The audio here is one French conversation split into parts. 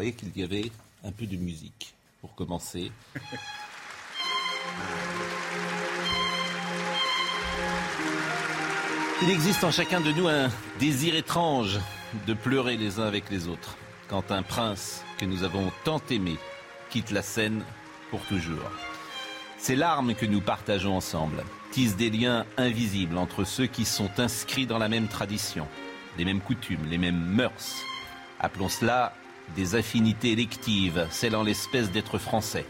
Croyais qu'il y avait un peu de musique pour commencer. Il existe en chacun de nous un désir étrange de pleurer les uns avec les autres quand un prince que nous avons tant aimé quitte la scène pour toujours. Ces larmes que nous partageons ensemble tissent des liens invisibles entre ceux qui sont inscrits dans la même tradition, les mêmes coutumes, les mêmes mœurs. Appelons cela des affinités électives, en l'espèce d'être français.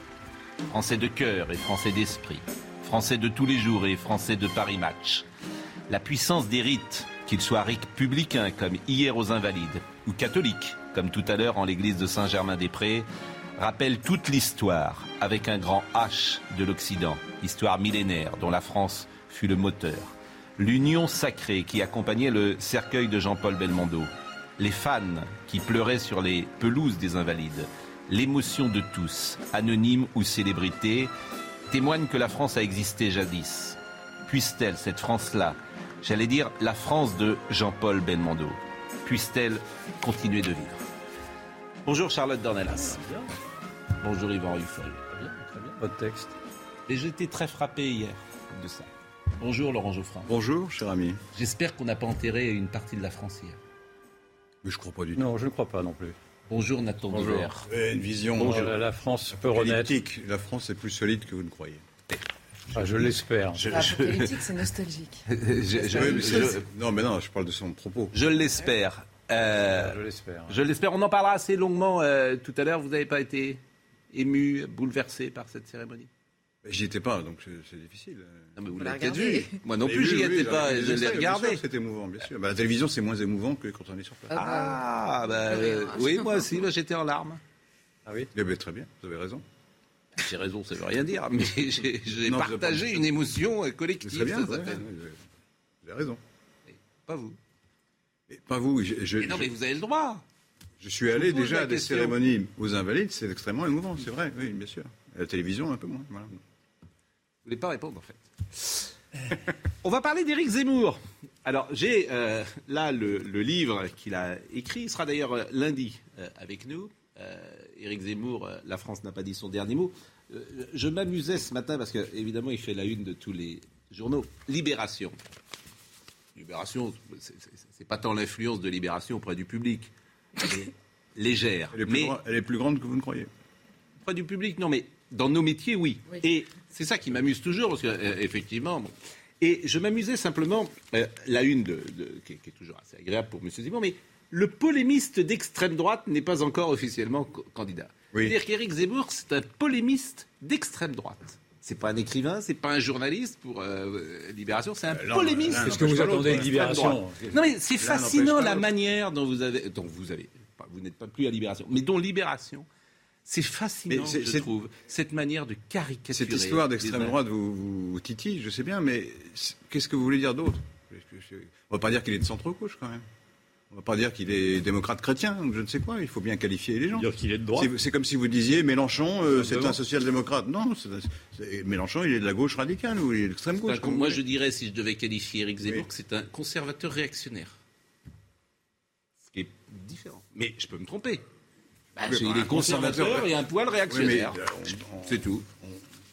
Français de cœur et français d'esprit, français de tous les jours et français de Paris Match. La puissance des rites, qu'ils soient républicains comme hier aux Invalides, ou catholiques comme tout à l'heure en l'église de Saint-Germain-des-Prés, rappelle toute l'histoire avec un grand H de l'Occident, histoire millénaire dont la France fut le moteur. L'union sacrée qui accompagnait le cercueil de Jean-Paul Belmondo, les fans qui pleuraient sur les pelouses des Invalides, l'émotion de tous, anonymes ou célébrités, témoignent que la France a existé jadis. Puisse-t-elle, cette France-là, j'allais dire la France de Jean-Paul Belmondo, puisse-t-elle continuer de vivre? Bonjour Charlotte Dornelas. Bonjour Yvan Ruffol. Votre texte. Et j'étais très frappé hier de ça. Bonjour Laurent Geoffrin. Bonjour, cher ami. J'espère qu'on n'a pas enterré une partie de la France hier. Mais je crois pas du tout. Non, je ne crois pas non plus. Bonjour Nathan Bonjour. Ouais, une vision Bonjour, euh, la, la France peut renaître. politique. La France est plus solide que vous ne croyez. Ah, je l'espère. Je, La politique, c'est nostalgique. je- non, mais non, je parle de son propos. je l'espère. Euh, Je l'espère. je l'espère. On en parlera assez longuement euh, tout à l'heure. Vous n'avez pas été ému, bouleversé par cette cérémonie J'y étais pas, donc c'est difficile. Non, mais vous l'avez vu. Moi non Mais plus, oui, j'y oui, étais pas. Je l'ai regardé. sûr, C'est émouvant, bien sûr. Bah, la télévision, c'est moins émouvant que quand on est sur place. Ah, bah, Oui, euh, hein. oui, moi aussi, j'étais en larmes. Ah oui Eh ben, très bien, vous avez raison. J'ai raison, ça veut rien dire, mais j'ai partagé une émotion euh, collective. très bien, ça ouais, s'appelle. ouais, vous avez- raison. Pas vous. Et pas vous, je, je- Mais non, mais vous avez le droit. je suis allé déjà à des cérémonies aux Invalides, c'est extrêmement émouvant, c'est vrai, oui, bien sûr. À la télévision, un peu moins. Voilà. Voulez pas répondre en fait. On va parler d'Éric Zemmour. Alors j'ai euh, là le, le livre qu'il a écrit. Il sera d'ailleurs euh, lundi euh, avec nous. Euh, Éric Zemmour, La France n'a pas dit son dernier mot. Je m'amusais ce matin parce que évidemment il fait la une de tous les journaux. Libération. Libération, c'est- pas tant l'influence de Libération auprès du public. Elle est légère. Elle est, plus mais elle est plus grande que vous ne croyez. auprès du public, non, mais dans nos métiers, oui. Oui. Et c'est ça qui m'amuse toujours, parce que euh, effectivement. bon. Et je m'amusais simplement, euh, la une de, de- qui, est, qui est toujours assez agréable pour M. Zemmour, mais le polémiste d'extrême droite n'est pas encore officiellement candidat. Oui. C'est-à-dire qu'Éric Zemmour, c'est un polémiste d'extrême droite. C'est pas un écrivain, c'est pas un journaliste pour euh, Libération, c'est un Euh, polémiste. l'un Est-ce que vous attendez une l'autre, libération Non mais c'est fascinant la manière dont vous avez, dont vous avez, vous n'êtes pas plus à Libération, mais dont Libération, c'est fascinant, je c'est- trouve, cette manière de caricaturer. Cette histoire d'extrême droite vous, vous, vous titille, je sais bien, mais qu'est-ce que vous voulez dire d'autre? On va pas dire qu'il est de centre-gauche quand même. On va pas dire qu'il est démocrate chrétien ou je ne sais quoi. Il faut bien qualifier les gens. Dire qu'il est de droite. C'est- C'est comme si vous disiez Mélenchon, euh, c'est un social-démocrate. Non, c'est- c'est- Mélenchon, il est de la gauche radicale ou il est de l'extrême gauche. moi, je dirais, si je devais qualifier Éric Zemmour, Oui. que c'est un conservateur réactionnaire. Ce qui est différent. Mais je peux me tromper. Bah, il est conservateur conservateur et un poil Oui, mais réactionnaire. euh, on- on- C'est tout.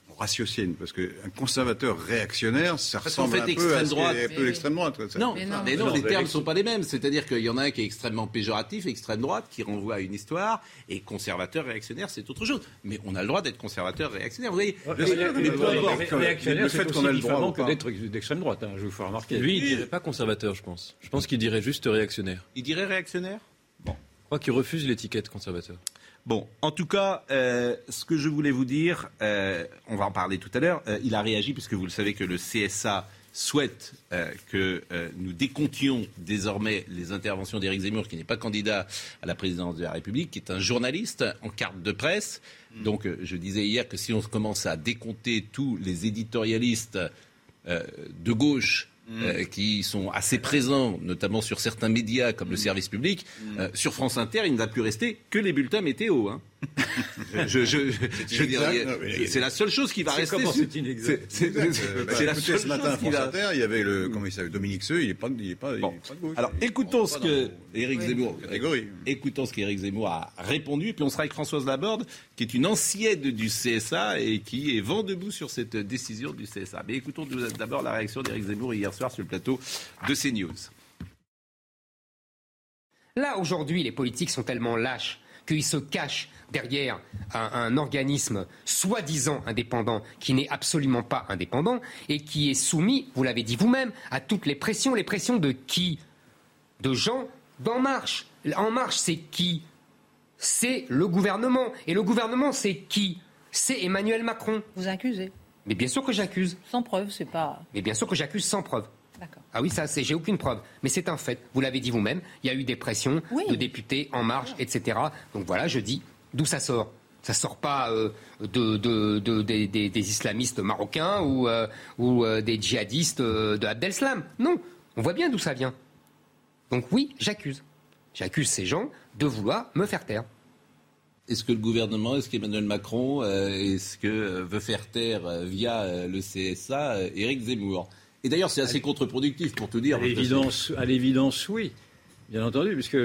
on ratiocine parce qu'un conservateur réactionnaire, ça Parce ressemble fait, un peu à ce droite. un peu l'extrême droite. Ça- Non, Mais mais non. les mais termes ne sont pas les mêmes. C'est-à-dire qu'il y en a un qui est extrêmement péjoratif, extrême droite, qui renvoie à une histoire, et conservateur, réactionnaire, c'est autre chose. Mais on a le droit d'être conservateur, réactionnaire. Vous voyez, Le fait qu'on a le droit que pas. d'être d'extrême droite, hein, je vous fais remarquer. Lui, il dirait pas conservateur, je pense. Je pense qu'il dirait juste réactionnaire. il dirait réactionnaire? Crois qu'il refuse l'étiquette conservateur. Bon, en tout cas, euh, ce que je voulais vous dire, euh, on va en parler tout à l'heure, euh, il a réagi, puisque vous le savez que le CSA souhaite euh, que euh, nous décomptions désormais les interventions d'Éric Zemmour, qui n'est pas candidat à la présidence de la République, qui est un journaliste en carte de presse. Donc euh, je disais hier que si on commence à décompter tous les éditorialistes de gauche euh, qui sont assez présents, notamment sur certains médias comme le service public. Euh, sur France Inter, il ne va plus rester que les bulletins météo. Hein. Je, je, je dirais, c'est la seule chose qui va rester. C'est c'est la seule ce matin à France Inter, il y avait le comment il s'appelle Dominique Seux, il est pas, il est pas, bon. il est pas de gauche. Alors écoutons ce que Éric Zemmour, catégorie. écoutons ce qu'Éric Zemmour a répondu, et puis on sera avec Françoise Laborde, qui est une ancienne du CSA et qui est vent debout sur cette décision du CSA. Mais écoutons d'abord la réaction d'Éric Zemmour hier soir sur le plateau de CNews. Là, aujourd'hui, les politiques sont tellement lâches qu'ils se cachent derrière un, un organisme soi-disant indépendant qui n'est absolument pas indépendant et qui est soumis, vous l'avez dit vous-même, à toutes les pressions. Les pressions de qui? De gens d'En Marche. En Marche, c'est qui? C'est le gouvernement. Et le gouvernement, c'est qui? C'est Emmanuel Macron. Vous accusez Mais bien sûr que j'accuse. Sans preuve, c'est pas. Mais bien sûr que j'accuse sans preuve. D'accord. Ah oui, ça, c'est, j'ai aucune preuve. Mais c'est un fait. Vous l'avez dit vous-même. Il y a eu des pressions Oui. de députés en marche, etc. Donc voilà, je dis d'où ça sort? Ça sort pas euh, de, de- de- des, des- des islamistes marocains ou, euh, ou euh, des djihadistes euh, de Abdel-Slam. Non, on voit bien d'où ça vient. Donc oui, j'accuse. J'accuse ces gens de vouloir me faire taire. Est-ce que le gouvernement, est-ce qu'Emmanuel Macron, euh, est-ce que veut faire taire euh, via le CSA euh, Éric Zemmour? Et d'ailleurs, c'est assez contre-productif pour tout dire. À l'évidence, oui. Bien entendu, puisque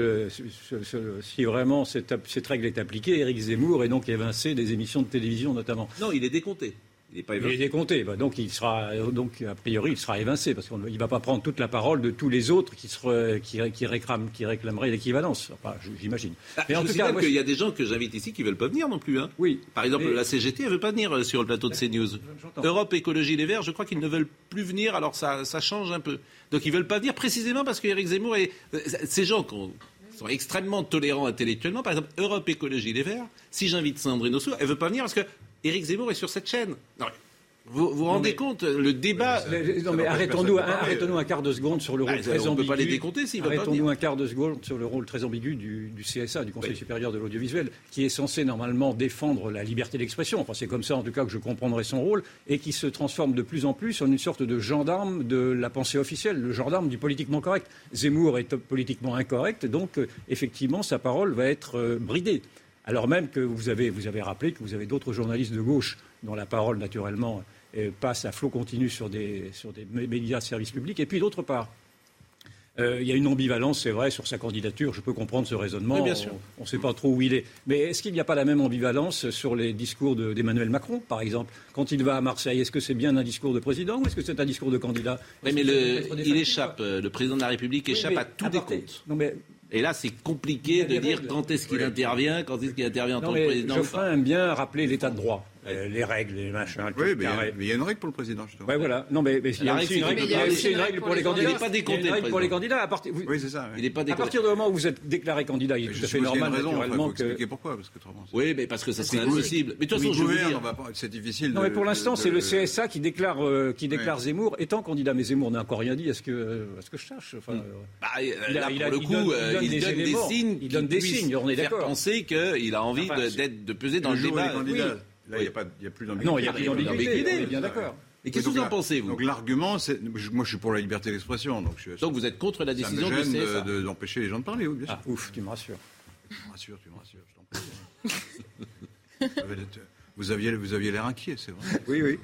si vraiment cette, règle est appliquée, Éric Zemmour est donc évincé des émissions de télévision notamment. Non, il est décompté. Il n'est pas Il est décompté, bah, donc il sera donc a priori il sera évincé parce qu'il ne va pas prendre toute la parole de tous les autres qui, seraient- qui, qui réclament- qui réclameraient l'équivalence. Enfin, j'imagine. Ah, Mais je en tout signale cas, moi, qu'il y a des gens que j'invite ici qui ne veulent pas venir non plus. hein. oui. Par exemple, Mais- la CGT, elle ne veut pas venir euh, sur le plateau de CNews. J'entends. Europe Écologie Les Verts, je crois qu'ils ne veulent plus venir, alors ça, ça change un peu. Donc ils ne veulent pas venir précisément parce qu'Éric Zemmour et ces gens qui ont- sont extrêmement tolérants intellectuellement, par exemple Europe Écologie Les Verts, si j'invite Sandrine Rousseau, elle ne veut pas venir parce que Éric Zemmour est sur cette chaîne. Non, vous vous rendez mais- compte, le débat... Mais- Non, mais arrêtons-nous de un, parler. arrêtons-nous un quart de seconde sur le Bah, rôle très on ambigu. peut pas les décompter s'ils veulent pas Arrêtons-nous un quart de seconde sur le rôle très ambigu du, du CSA, du Conseil Oui. supérieur de l'audiovisuel, qui est censé normalement défendre la liberté d'expression. Enfin, c'est comme ça, en tout cas, que je comprendrai son rôle, et qui se transforme de plus en plus en une sorte de gendarme de la pensée officielle, le gendarme du politiquement correct. Zemmour est politiquement incorrect, donc euh, effectivement, sa parole va être euh, bridée. Alors même que vous avez, vous avez rappelé que vous avez d'autres journalistes de gauche dont la parole, naturellement, euh, passe à flot continu sur des, sur des mé- médias de service public. Et puis, d'autre part, euh, il y a une ambivalence, c'est vrai, sur sa candidature. Je peux comprendre ce raisonnement. Oui, bien sûr. On ne sait pas trop où il est. Mais est-ce qu'il n'y a pas la même ambivalence sur les discours de- d'Emmanuel Macron, par exemple? Quand il va à Marseille, est-ce que c'est bien un discours de président ou est-ce que c'est un discours de candidat? Oui, mais le- il échappe, euh, le président de la République Oui, échappe mais à tout décompte. Non, mais Et là, c'est compliqué de dire règles. quand est-ce qu'il intervient, quand est-ce qu'il intervient en Non, tant que mais président. Geoffrin aime bien rappeler l'état de droit, Euh, les règles, les machins. Oui, mais il y y a une règle pour le président, justement. Ouais, voilà. Non, mais, mais il y a aussi une c'est règle, une règle pour les candidats. Il n'est pas décompté, Il y a une règle le pour les candidats. À partir, vous- Oui, c'est ça. oui. Il n'est pas à décompté. partir du moment où vous êtes déclaré candidat, il est Mais tout je à fait normal, une raison, naturellement, faut que... expliquer pourquoi, parce que Oui, mais parce que ça serait impossible. Mais de toute façon, je veux dire, c'est difficile. Non, de- mais pour l'instant, c'est le CSA qui déclare, euh, qui déclare. Zemmour étant candidat. Mais Zemmour n'a encore rien dit. Est-ce que, euh, est-ce que je euh, Il a- là, il pour le il coup, donne- il donne des signes Il donne des signes, on est faire d'accord. penser qu'il a envie de, c'est- d'être, de peser dans Le le il Oui. n'y a, plus d'ambiguïté. Non, il n'y a plus il y a plus d'ambiguïté. d'ambiguïté, On est bien ça. d'accord. Et qu'est-ce que Donc vous en pensez, vous Donc l'argument, c'est. Moi, je suis pour la liberté d'expression. Donc, je, Donc vous êtes contre la ça me décision du CSA de- de- d'empêcher les gens de parler, oui, bien sûr. Ah, ouf, tu me rassures. Tu me rassures, tu me rassures, je t'en prie. Vous aviez, vous aviez l'air inquiet, c'est vrai. Oui, oui.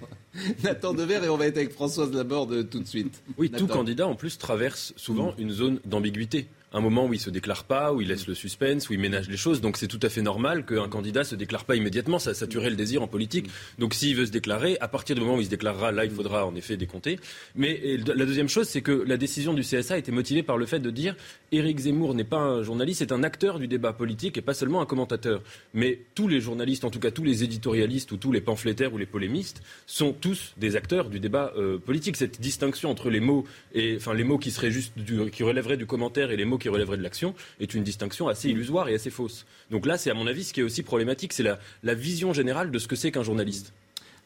Nathan Dever et on va être avec Françoise Laborde tout de suite. Oui, tout Nathan. candidat en plus traverse souvent une zone d'ambiguïté. Un moment où il se déclare pas, où il laisse le suspense, où il ménage les choses. Donc c'est tout à fait normal qu'un candidat se déclare pas immédiatement. Ça, ça tuerait le désir en politique. Donc s'il veut se déclarer, à partir du moment où il se déclarera, là, il faudra en effet décompter. Mais la deuxième chose, c'est que la décision du CSA était motivée par le fait de dire Éric Zemmour n'est pas un journaliste, c'est un acteur du débat politique et pas seulement un commentateur. Mais tous les journalistes, en tout cas tous les éditorialistes ou tous les pamphlétaires ou les polémistes, sont tous des acteurs du débat euh, politique. Cette distinction entre les mots et enfin les mots qui seraient juste qui relèveraient du commentaire et les mots qui relèveraient de l'action est une distinction assez illusoire et assez fausse. Donc là, c'est à mon avis ce qui est aussi problématique, c'est la vision générale de ce que c'est qu'un journaliste.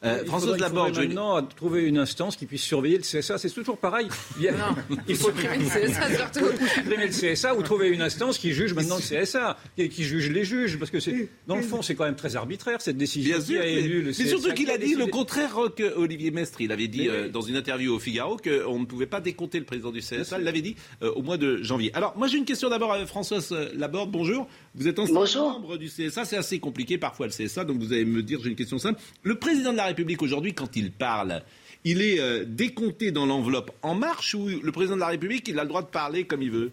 Euh, François Laborde, maintenant à trouver une instance qui puisse surveiller le CSA. C'est toujours pareil. Il, non, il faut supprimer le CSA surtout. Supprimer le CSA ou trouver une instance qui juge maintenant le CSA, qui, qui juge les juges, parce que c'est dans le fond c'est quand même très arbitraire cette décision. Bien sûr, a élu le CSA. Mais surtout qu'il a dit le contraire que Olivier Mestre. Il avait dit euh, dans une interview au Figaro qu'on ne pouvait pas décompter le président du CSA. Il l'avait dit euh, au mois de janvier. Alors moi j'ai une question d'abord à Françoise Laborde. Bonjour. Vous êtes ancien membre du CSA. C'est assez compliqué parfois le CSA, donc vous allez me dire j'ai une question simple. Le président de la République aujourd'hui, quand il parle, il est euh, décompté dans l'enveloppe En Marche ou le président de la République, il a le droit de parler comme il veut?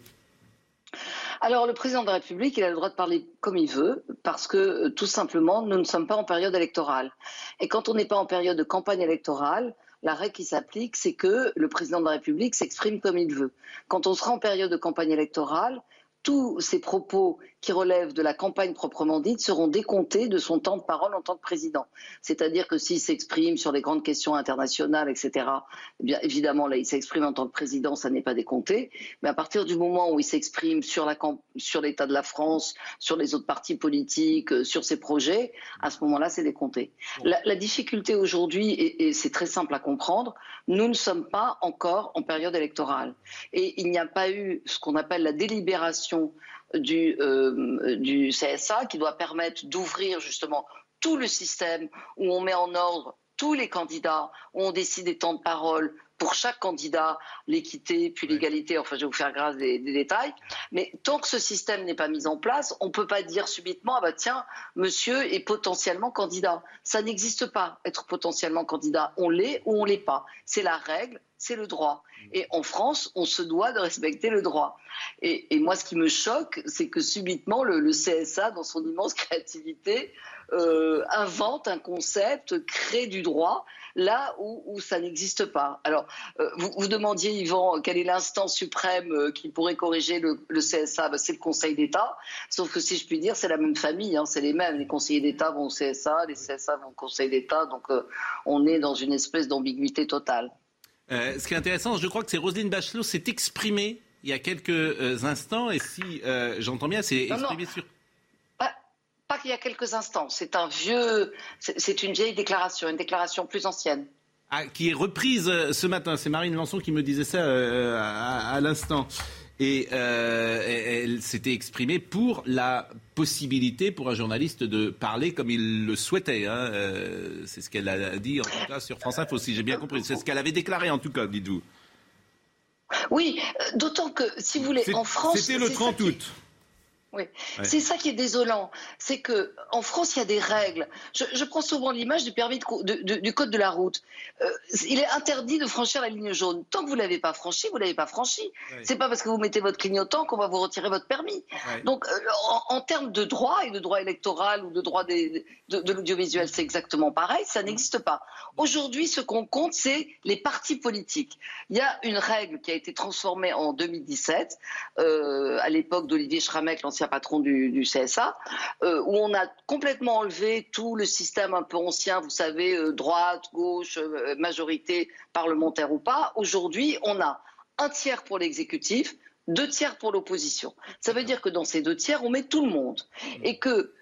Alors le président de la République, il a le droit de parler comme il veut, parce que euh, tout simplement, nous ne sommes pas en période électorale. Et quand on n'est pas en période de campagne électorale, la règle qui s'applique, c'est que le président de la République s'exprime comme il veut. Quand on sera en période de campagne électorale, tous ces propos qui relèvent de la campagne proprement dite seront décomptés de son temps de parole en tant que président. C'est-à-dire que s'il s'exprime sur les grandes questions internationales, etc., eh bien évidemment, là, il s'exprime en tant que président, ça n'est pas décompté. Mais à partir du moment où il s'exprime sur l'état de la France, sur les autres partis politiques, euh, sur ses projets, à ce moment-là, c'est décompté. La, difficulté aujourd'hui, et c'est très simple à comprendre, nous ne sommes pas encore en période électorale. Et il n'y a pas eu ce qu'on appelle la délibération du, euh, du CSA qui doit permettre d'ouvrir justement tout le système où on met en ordre tous les candidats, où on décide des temps de parole pour chaque candidat, l'équité, puis l'égalité, enfin je vais vous faire grâce des, détails, mais tant que ce système n'est pas mis en place, on ne peut pas dire subitement, ah bah tiens, monsieur est potentiellement candidat. Ça n'existe pas, être potentiellement candidat. On l'est ou on l'est pas. C'est la règle, c'est le droit. Et en France, on se doit de respecter le droit. Et, moi, ce qui me choque, c'est que subitement, le, CSA, dans son immense créativité, euh, invente un concept, crée du droit là où, ça n'existe pas. Alors, euh, vous, demandiez, Yvan, quelle est l'instance suprême euh, qui pourrait corriger le, CSA ben, C'est le Conseil d'État. Sauf que si je puis dire, c'est la même famille, hein, c'est les mêmes. Les conseillers d'État vont au CSA, les CSA vont au Conseil d'État. Donc, on est dans une espèce d'ambiguïté totale. Ce qui est intéressant, je crois que c'est Roselyne Bachelot s'est exprimée il y a quelques instants, et si j'entends bien, c'est exprimé sur pas qu'il y a quelques instants. C'est un vieux, c'est une vieille déclaration, une déclaration plus ancienne. Ah, qui est reprise euh, ce matin. C'est Marine Lançon qui me disait ça euh, à, l'instant. Et euh, elle s'était exprimée pour la possibilité pour un journaliste de parler comme il le souhaitait. Hein. c'est ce qu'elle a dit en tout cas sur France Info, si j'ai bien compris. C'est ce qu'elle avait déclaré en tout cas, dites-vous. Oui, d'autant que, si vous voulez, en France... C'était le 30 août. Oui, c'est ça qui est désolant. C'est que en France, il y a des règles. Je, prends souvent l'image du permis de, du code de la route. Euh, il est interdit de franchir la ligne jaune. Tant que vous l'avez pas franchi, vous l'avez pas franchi. C'est pas parce que vous mettez votre clignotant qu'on va vous retirer votre permis. Donc, euh, en, termes de droit et de droit électoral ou de droit de, l'audiovisuel, c'est exactement pareil. Ça n'existe pas. Aujourd'hui, ce qu'on compte, c'est les partis politiques. Il y a une règle qui a été transformée en 2017 euh, à l'époque d'Olivier Schramek, l'ancien patron du, CSA, euh, où on a complètement enlevé tout le système un peu ancien, vous savez, euh, droite, gauche, euh, majorité parlementaire ou pas. Aujourd'hui, on a un tiers pour l'exécutif, deux tiers pour l'opposition. Ça veut dire que dans ces deux tiers, on met tout le monde. Et que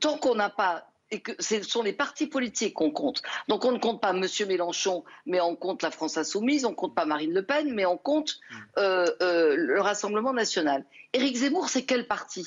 tant qu'on n'a pas et que ce sont les partis politiques qu'on compte. Donc on ne compte pas M. Mélenchon, mais on compte la France insoumise, on ne compte pas Marine Le Pen, mais on compte le Rassemblement national. Éric Zemmour, c'est quel parti?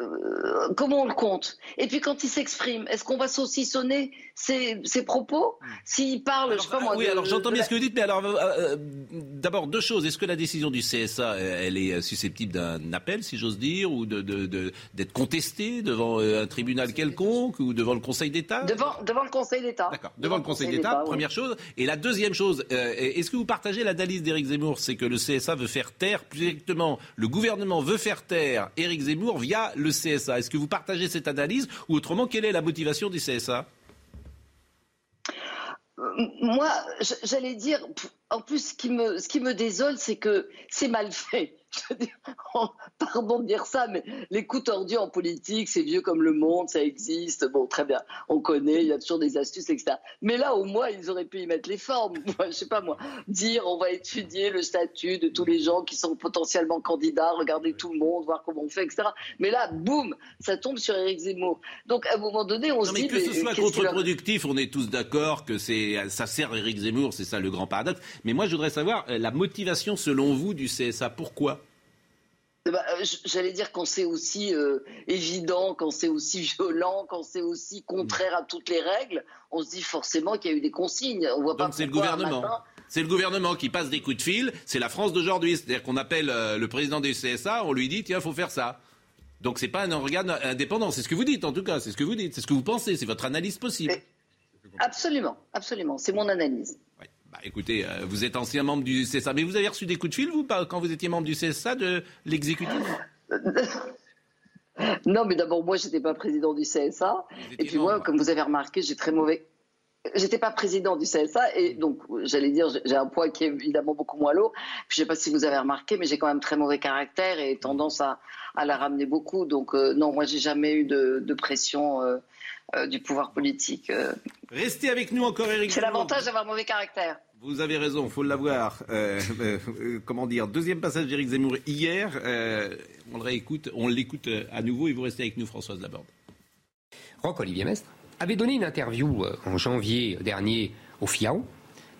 Euh, comment on le compte? Et puis quand il s'exprime, est-ce qu'on va saucissonner ses, propos? S'il parle, je sais pas moi. Oui, alors j'entends bien ce que vous dites, mais alors euh, euh, d'abord deux choses. Est-ce que la décision du CSA, elle est susceptible d'un appel, si j'ose dire, ou d'être de, contestée devant un tribunal quelconque ou devant le Conseil d'État? Devant, devant le Conseil d'État. D'accord, devant, le Conseil, d'État, première chose. Et la deuxième chose, est-ce que vous partagez l'analyse d'Éric Zemmour? C'est que le CSA veut faire taire, plus exactement, le gouvernement veut faire taire Éric Zemmour via le CSA. Est-ce que vous partagez cette analyse ou autrement, quelle est la motivation du CSA euh, moi, j'allais dire, en plus, ce qui me, ce qui me désole, c'est que c'est mal fait. pardon de dire ça, mais les coups tordus en politique, c'est vieux comme le monde, ça existe. Bon, très bien, on connaît, il y a toujours des astuces, etc. Mais là, au moins, ils auraient pu y mettre les formes. Je sais pas moi, dire on va étudier le statut de tous les gens qui sont potentiellement candidats, regarder tout le monde, voir comment on fait, etc. Mais là, boum, ça tombe sur Éric Zemmour. Donc, à un moment donné, on se dit. Que ce soit contre-productif, on est tous d'accord que ça sert Éric Zemmour, c'est ça le grand paradoxe. Mais moi, je voudrais savoir euh, la motivation, selon vous, du CSA. Pourquoi? Eh ben, euh, J'allais dire quand c'est aussi euh, évident, quand c'est aussi violent, quand c'est aussi contraire à toutes les règles, on se dit forcément qu'il y a eu des consignes. On voit Donc c'est le gouvernement. C'est le gouvernement qui passe des coups de fil. C'est la France d'aujourd'hui. C'est-à-dire qu'on appelle le président du CSA, on lui dit tiens, il faut faire ça. Donc c'est pas un organe indépendant. C'est ce que vous dites en tout cas. C'est ce que vous dites. C'est ce que vous pensez. C'est votre analyse possible. Absolument, absolument. C'est mon analyse. Bah, écoutez, euh, vous êtes ancien membre du CSA, mais vous avez reçu des coups de fil, vous, quand vous étiez membre du CSA, de l'exécutif? Non, mais d'abord, moi, je n'étais pas président du CSA. Et puis moi, comme vous avez remarqué, j'ai très mauvais. J'étais pas président du CSA et donc j'allais dire j'ai un poids qui est évidemment beaucoup moins lourd. Je ne sais pas si vous avez remarqué, mais j'ai quand même très mauvais caractère et tendance à, la ramener beaucoup. Donc euh, non, moi j'ai jamais eu de, pression euh, du pouvoir politique. Restez avec nous encore, Eric. C'est l'avantage d'avoir mauvais caractère. Vous avez raison, faut l'avoir. Euh, euh, comment dire Deuxième passage d'Éric Zemmour hier. Euh, on le réécoute, on l'écoute à nouveau et vous restez avec nous, Françoise Laborde. Roch-Olivier Mestre avait donné une interview en janvier dernier au FIAO,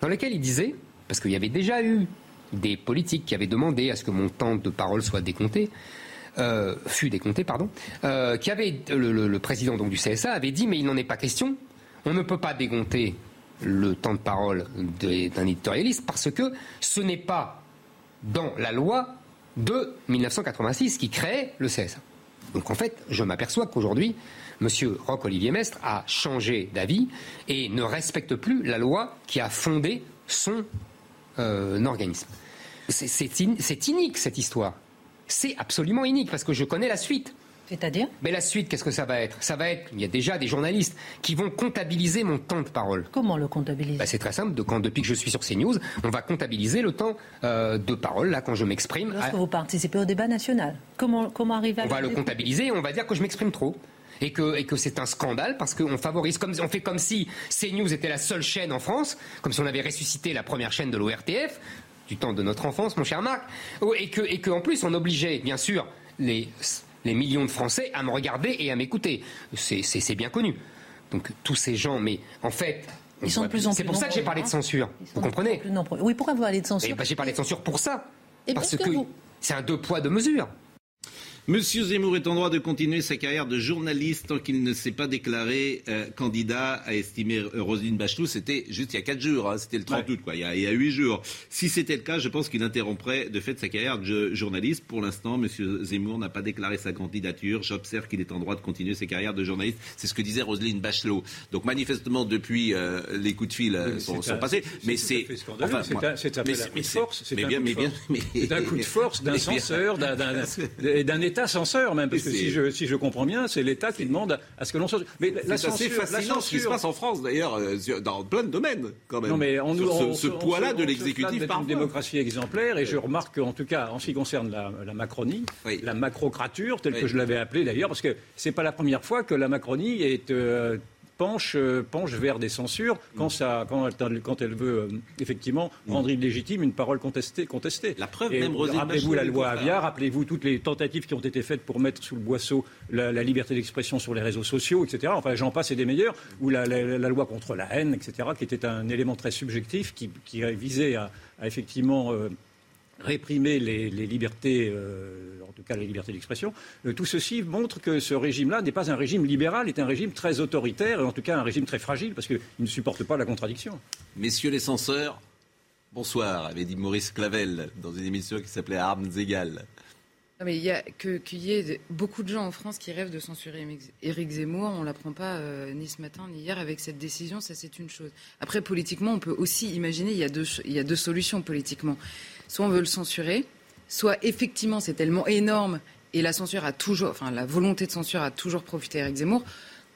dans laquelle il disait, parce qu'il y avait déjà eu des politiques qui avaient demandé à ce que mon temps de parole soit décompté, fut décompté, pardon, qui avait le, le, président donc du CSA avait dit mais il n'en est pas question on ne peut pas dégonter le temps de parole d'un éditorialiste parce que ce n'est pas dans la loi de 1986 qui crée le CSA. Donc en fait, je m'aperçois qu'aujourd'hui, M. Roch-Olivier Mestre a changé d'avis et ne respecte plus la loi qui a fondé son euh, organisme. C'est inique cette histoire. C'est absolument inique parce que je connais la suite. C'est-à-dire Mais la suite, qu'est-ce que ça va être? Ça va être, il y a déjà des journalistes qui vont comptabiliser mon temps de parole. Comment le comptabiliser? Bah, C'est très simple. quand, depuis que je suis sur CNews, on va comptabiliser le temps euh, de parole, là, quand je m'exprime. Lorsque vous participez au débat national, comment, comment arriver à... On va le comptabiliser et on va dire que je m'exprime trop. Et que, et que c'est un scandale parce qu'on favorise, comme, on fait comme si CNews était la seule chaîne en France, comme si on avait ressuscité la première chaîne de l'ORTF, du temps de notre enfance, mon cher Marc, et que, et que en plus on obligeait, bien sûr, les les millions de Français à me regarder et à m'écouter. C'est bien connu. Donc tous ces gens, mais en fait, ils sont de plus en plus. C'est pour ça que j'ai parlé de censure. Vous comprenez Oui, pourquoi vous parlez de censure bah, J'ai parlé de censure pour ça. parce que, c'est un deux poids deux mesures. Monsieur Zemmour est en droit de continuer sa carrière de journaliste tant qu'il ne s'est pas déclaré euh, candidat à estimer Roselyne Bachelot. C'était juste il y a quatre jours, hein. c'était le 30 août, quoi, il y, a, huit jours. Si c'était le cas, je pense qu'il interromprait de fait sa carrière de journaliste. Pour l'instant, Monsieur Zemmour n'a pas déclaré sa candidature. J'observe qu'il est en droit de continuer sa carrière de journaliste. C'est ce que disait Roselyne Bachelot. Donc manifestement, depuis, euh, les coups de fil euh, sont, passés. Mais c'est... Enfin, c'est un, coup de force. C'est un coup de force d'un censeur, d'un État l'État censeur même, parce que si je, si je comprends bien, c'est l'État qui demande à ce que l'on censure. Mais la censure, fascinant ce qui se passe en France d'ailleurs, euh, dans plein de domaines quand même. Non mais on, nous ce, poids-là de l'exécutif par une démocratie exemplaire, et je remarque qu'en tout cas, en ce qui concerne la, Macronie, la macrocrature, telle que je l'avais appelée d'ailleurs, parce que c'est pas la première fois que la Macronie est euh, penche, euh, penche vers des censures quand, ça, quand, elle, quand elle veut euh, effectivement mm. rendre illégitime une parole contestée. contestée. La preuve, même Rappelez-vous la loi Avia, rappelez-vous toutes les tentatives qui ont été faites pour mettre sous le boisseau la, liberté d'expression sur les réseaux sociaux, etc. Enfin, j'en passe et des meilleurs, ou la, loi contre la haine, etc., qui était un élément très subjectif qui, qui visait à, effectivement euh, réprimer les, libertés, euh, en tout cas les libertés d'expression. Euh, tout ceci montre que ce régime-là n'est pas un régime libéral, est un régime très autoritaire et en tout cas un régime très fragile parce qu'il ne supporte pas la contradiction. Messieurs les censeurs, bonsoir, avait dit Maurice Clavel dans une émission qui s'appelait Armes égales. mais il y a qu'il y ait beaucoup de gens en France qui rêvent de censurer Éric Zemmour. On ne l'apprend pas euh, ni ce matin ni hier avec cette décision. Ça, c'est une chose. Après, politiquement, on peut aussi imaginer il y a deux, il y a deux solutions politiquement soit on veut le censurer, soit effectivement c'est tellement énorme et la censure a toujours, enfin la volonté de censure a toujours profité à Eric Zemmour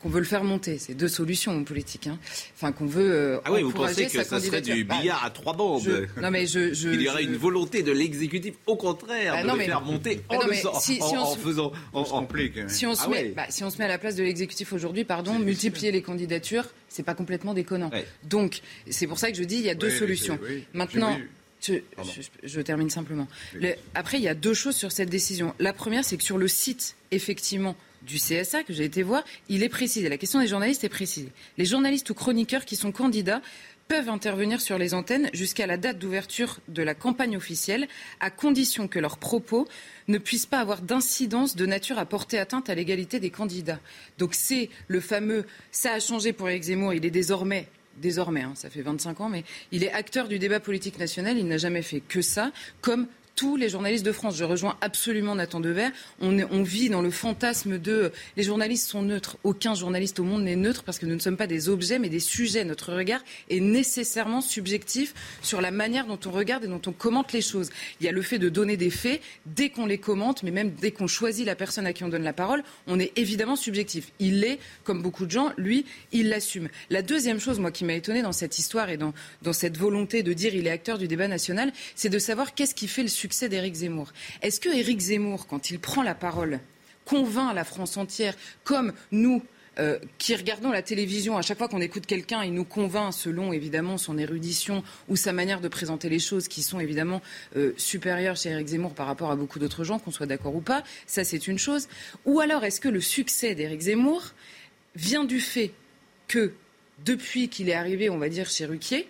qu'on veut le faire monter. C'est deux solutions en politique. Hein. Enfin, qu'on veut. euh, Ah oui, vous encourager pensez que ça serait du. Bah, billard à trois bandes je- Non mais je. je Il y aurait je- une volonté de l'exécutif, au contraire, Bah de non, le mais- faire monter Bah en, non, le si- si en- on en se- faisant. en- en- complique. Si on, se Ah met, ouais. bah, si on se met à la place de l'exécutif aujourd'hui, pardon, multiplier les candidatures, c'est pas complètement déconnant. Ouais. Donc, c'est pour ça que je dis il y a deux solutions. oui, Maintenant. Je, Pardon. je- je termine simplement. Le- après, il y a deux choses sur cette décision. La première, c'est que sur le site, effectivement, du CSA que j'ai été voir, il est précisé. La question des journalistes est précisée. Les journalistes ou chroniqueurs qui sont candidats peuvent intervenir sur les antennes jusqu'à la date d'ouverture de la campagne officielle, à condition que leurs propos ne puissent pas avoir d'incidence de nature à porter atteinte à l'égalité des candidats. Donc c'est le fameux ça a changé pour Éric Zemmour, il est désormais désormais, hein, ça fait 25 ans, mais il est acteur du débat politique national, il n'a jamais fait que ça, comme tous les journalistes de France. Je rejoins absolument Nathan Dever. On, vit dans le fantasme de euh, les journalistes sont neutres. Aucun journaliste au monde n'est neutre parce que nous ne sommes pas des objets mais des sujets. Notre regard est nécessairement subjectif sur la manière dont on regarde et dont on commente les choses. Il y a le fait de donner des faits dès qu'on les commente, mais même dès qu'on choisit la personne à qui on donne la parole, on est évidemment subjectif. Il l'est, comme beaucoup de gens, lui, il l'assume. La deuxième chose, moi, qui m'a étonné dans cette histoire et dans, dans cette volonté de dire il est acteur du débat national, c'est de savoir qu'est-ce qui fait le succès d'Éric Zemmour. Est-ce que Éric Zemmour, quand il prend la parole, convainc la France entière, comme nous, euh, qui regardons la télévision, à chaque fois qu'on écoute quelqu'un, il nous convainc selon évidemment son érudition ou sa manière de présenter les choses qui sont évidemment euh, supérieures chez Éric Zemmour par rapport à beaucoup d'autres gens, qu'on soit d'accord ou pas. Ça, c'est une chose. Ou alors, est-ce que le succès d'Éric Zemmour vient du fait que, depuis qu'il est arrivé, on va dire, chez Ruquier,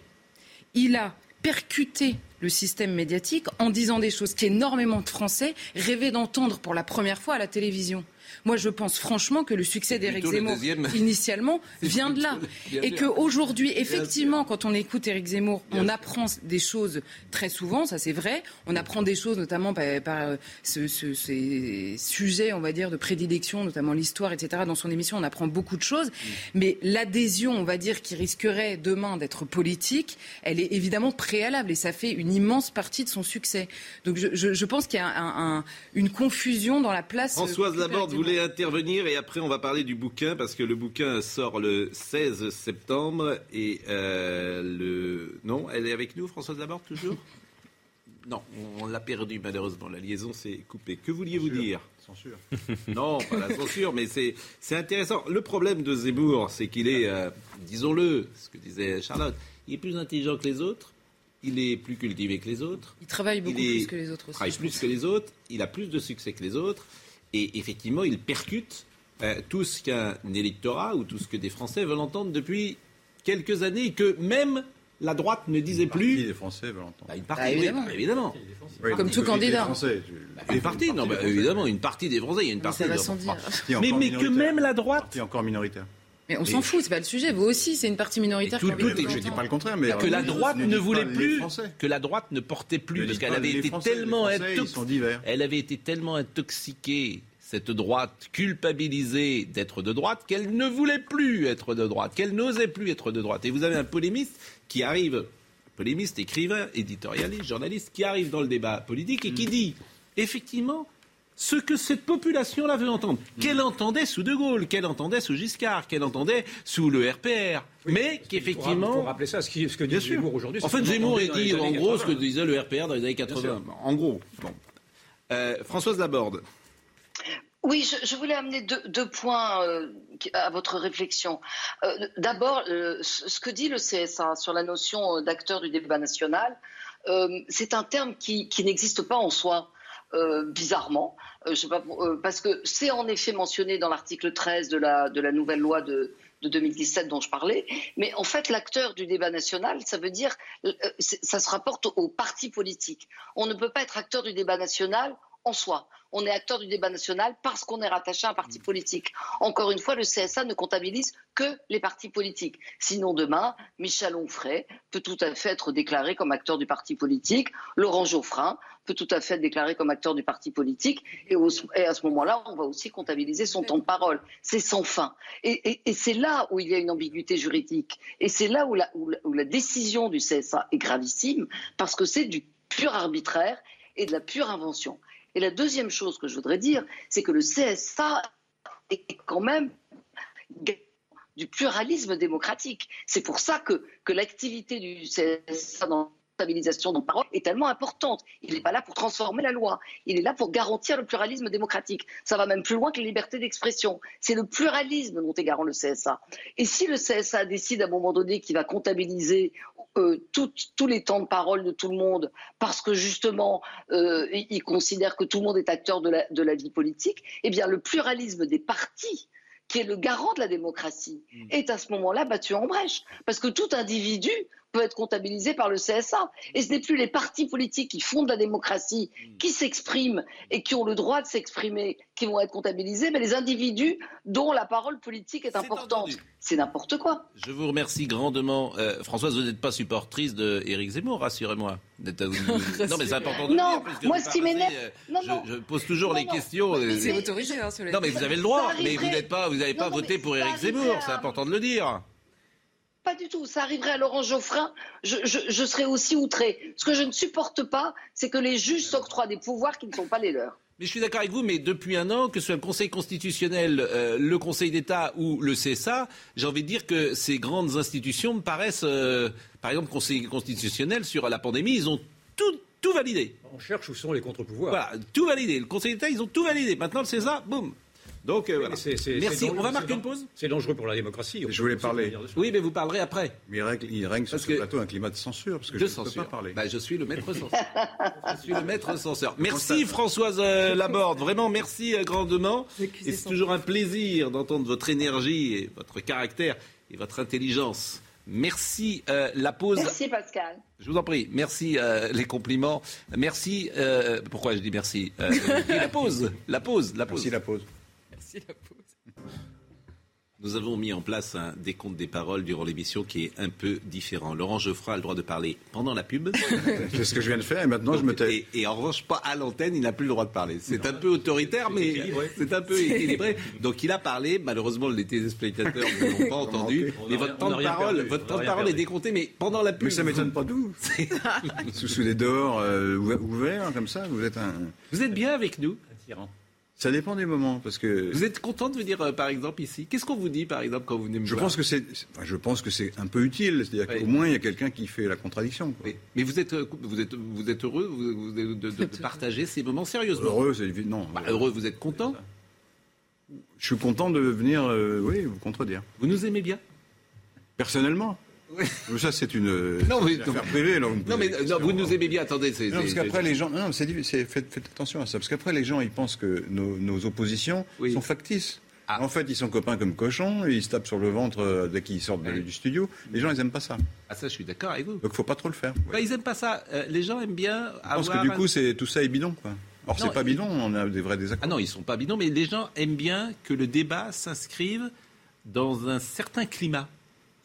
il a percuté le système médiatique en disant des choses qu'énormément de Français rêvaient d'entendre pour la première fois à la télévision. Moi, je pense franchement que le succès d'Éric Zemmour, initialement, vient de là. Et qu'aujourd'hui, effectivement, quand on écoute Éric Zemmour, on apprend des choses très souvent, ça c'est vrai. On apprend des choses, notamment par, par, euh, ce- ce- ces sujets, on va dire, de prédilection, notamment l'histoire, etc. Dans son émission, on apprend beaucoup de choses. Mais l'adhésion, on va dire, qui risquerait demain d'être politique, elle est évidemment préalable et ça fait une immense partie de son succès. Donc je, je- je pense qu'il y a un- un- une confusion dans la place. euh, Françoise Laborde Voulait intervenir et après on va parler du bouquin parce que le bouquin sort le 16 septembre et euh, le... Non, elle est avec nous Françoise Laborde toujours? Non, on l'a perdu malheureusement, la liaison s'est coupée. Que vouliez-vous dire? Censure. Non, pas la censure, mais c'est c'est intéressant. Le problème de Zemmour, c'est qu'il est, euh, disons-le, ce que disait Charlotte, il est plus intelligent que les autres, il est plus cultivé que les autres, Il travaille beaucoup il est- plus que les autres aussi. travaille plus que les autres, il a plus de succès que les autres, et effectivement, il percute euh, tout ce qu'un électorat ou tout ce que des Français veulent entendre depuis quelques années, et que même la droite ne disait Partie plus. des Français veulent entendre. Bah, une partie, Bah, oui, évidemment. bah, évidemment. Oui, Comme tout candidat. des Français, tu- Une partie, non, des bah, Français. évidemment, une partie des Français, il y a une Mais partie ça va de- sans dire. Partie Mais, mais que même la droite, Partie encore minoritaire. Mais on s'en fout, c'est pas le sujet. Vous aussi, c'est une partie minoritaire. Tout- qui tout. Je dis pas le contraire, mais que la ne droite ne voulait plus, que la droite ne portait plus, Ne parce qu'elle avait été tellement elle avait été tellement intoxiquée, cette droite culpabilisée d'être de droite, qu'elle ne voulait plus être de droite, qu'elle n'osait plus être de droite. Et vous avez un polémiste qui arrive, polémiste, écrivain, éditorialiste, journaliste, qui arrive dans le débat politique et qui Mm. dit, effectivement, ce que cette population-là veut entendre. Mm. Qu'elle entendait sous De Gaulle, qu'elle entendait sous Giscard, qu'elle entendait sous le RPR. mais Il qu'effectivement. faut rappeler ça, ce, qui, ce que dit Bien sûr. Zemmour aujourd'hui. En fait, Zemmour dit en gros ce que 80. disait le RPR dans les années 80. En gros. Bon. Euh, Françoise Laborde. Oui, je, je voulais amener deux, deux points euh, à votre réflexion. Euh, D'abord, euh, ce que dit le CSA sur la notion d'acteur du débat national, euh, c'est un terme qui, qui n'existe pas en soi. Euh, bizarrement, Euh, je sais pas, euh, parce que c'est en effet mentionné dans l'article 13 de la, de la nouvelle loi de, de 2017 dont je parlais, mais en fait l'acteur du débat national, ça veut dire, euh, ça se rapporte au parti politique. On ne peut pas être acteur du débat national en soi. On est acteur du débat national parce qu'on est rattaché à un parti politique. Encore une fois, le CSA ne comptabilise que les partis politiques. Sinon, demain, Michel Onfray peut tout à fait être déclaré comme acteur du parti politique. Laurent Geoffrin peut tout à fait être déclaré comme acteur du parti politique. Et, au- et à ce moment-là, on va aussi comptabiliser son temps de parole. C'est sans fin. Et, et- et c'est là où il y a une ambiguïté juridique. Et c'est là où la, où la- où la décision du CSA est gravissime, parce que c'est du pur arbitraire et de la pure invention. Et la deuxième chose que je voudrais dire, c'est que le CSA est quand même du pluralisme démocratique. C'est pour ça que, l'activité du CSA dans la stabilisation de parole est tellement importante. Il n'est pas là pour transformer la loi, il est là pour garantir le pluralisme démocratique. Ça va même plus loin que la liberté d'expression. C'est le pluralisme dont est garant le CSA. Et si le CSA décide à un moment donné qu'il va comptabiliser euh, tout- tous les temps de parole de tout le monde parce que justement euh, il il considère que tout le monde est acteur de la, de la vie politique, eh bien le pluralisme des partis qui est le garant de la démocratie, est à ce moment-là battu en brèche. Parce que tout individu peut être comptabilisé par le CSA. Et ce n'est plus les partis politiques qui fondent la démocratie, qui s'expriment et qui ont le droit de s'exprimer, qui vont être comptabilisés, mais les individus dont la parole politique est importante. C'est n'importe quoi. Je vous remercie grandement. Euh, Françoise, vous n'êtes pas supportrice de Éric Zemmour, rassurez-moi. Non, mais c'est important de le Non, dire. puisque moi, ce qui m'énerve- euh, non, je, non. je pose toujours Non, les non. questions. euh, C'est autorisé, hein, Non, mais vous avez le droit, mais vous n'êtes pas, vous n'avez pas Non, non, voté pour Éric Zemmour. C'est important de le dire. Pas du tout. Ça arriverait à Laurent Geoffrin, je, je, je serais aussi outré. Ce que je ne supporte pas, c'est que les juges s'octroient des pouvoirs qui ne sont pas les leurs. Mais je suis d'accord avec vous, mais depuis un an, que ce soit le Conseil constitutionnel, euh, le Conseil d'État ou le CSA, j'ai envie de dire que ces grandes institutions me paraissent, euh, par exemple, Conseil constitutionnel sur la pandémie, ils ont tout, tout validé. On cherche où sont les contre-pouvoirs. Voilà, tout validé. Le Conseil d'État, ils ont tout validé. Maintenant, le CSA, boum. Donc, euh, voilà. C'est- c'est- Merci. c'est On va marquer une pause C'est dangereux pour la démocratie. Je voulais parler. Oui, mais vous parlerez après. Mais il règne, il règne sur ce que- plateau un climat de censure, parce que de je ne peux pas parler. Bah, je suis le maître censeur. je suis le maître censeur. Merci Françoise euh, Laborde. Vraiment, merci euh, grandement. Et c'est toujours un plaisir d'entendre votre énergie et votre caractère et votre intelligence. Merci euh, la pause. Merci Pascal. Je vous en prie. Merci euh, les compliments. Merci. euh, pourquoi je dis merci Euh, et La pause. La pause. La pause. Merci la pause. Merci la pause. Nous avons mis en place un décompte des paroles durant l'émission qui est un peu différent. Laurent Geoffroy a le droit de parler pendant la pub. C'est ce que je viens de faire et maintenant je me tais. Et, et en revanche, pas à l'antenne, il n'a plus le droit de parler. C'est un peu autoritaire, mais c'est un peu équilibré. Donc il a parlé. Malheureusement, les téléspectateurs ne l'ont pas entendu. Mais a votre temps de parole, perdu. votre temps de parole est décompté, mais pendant la pub. Mais ça m'étonne pas d'où. sous, sous des dehors euh, ouverts, comme ça, vous êtes un. Vous êtes bien avec nous. Un tyran. Ça dépend des moments, parce que. Vous êtes content de venir, euh, par exemple, ici? Qu'est-ce qu'on vous dit, par exemple, quand vous venez me Je voir? pense que c'est, enfin, je pense que c'est un peu utile, c'est-à-dire Oui. qu'au moins il y a quelqu'un qui fait la contradiction. quoi. Mais vous êtes, euh, vous êtes, vous êtes heureux vous- de, de- de partager ces moments sérieusement? Heureux, c'est évident. Bah, heureux, vous êtes content? Je suis content de venir, euh, oui, vous contredire. Vous nous aimez bien? Personnellement. Ça, c'est une, Non, mais- privée. là, Non, mais vous nous aimez bien. Attendez, c'est. Non, parce c'est- qu'après les gens, non, c'est c'est- faites, faites attention à ça, parce qu'après les gens, ils pensent que nos, nos oppositions Oui. sont factices. Ah. En fait, ils sont copains comme cochons, ils se tapent sur le ventre euh, dès qu'ils sortent Oui. du studio. Les gens, ils aiment pas ça. Ah ça, je suis d'accord avec vous. Donc, faut pas trop le faire. Bah, ils aiment pas ça. Euh, les gens aiment bien Je pense que du un- coup, c'est tout ça est bidon, quoi. Or, Non, c'est pas il- bidon, on a des vrais désaccords. Ah non, ils sont pas bidons, mais les gens aiment bien que le débat s'inscrive dans un certain climat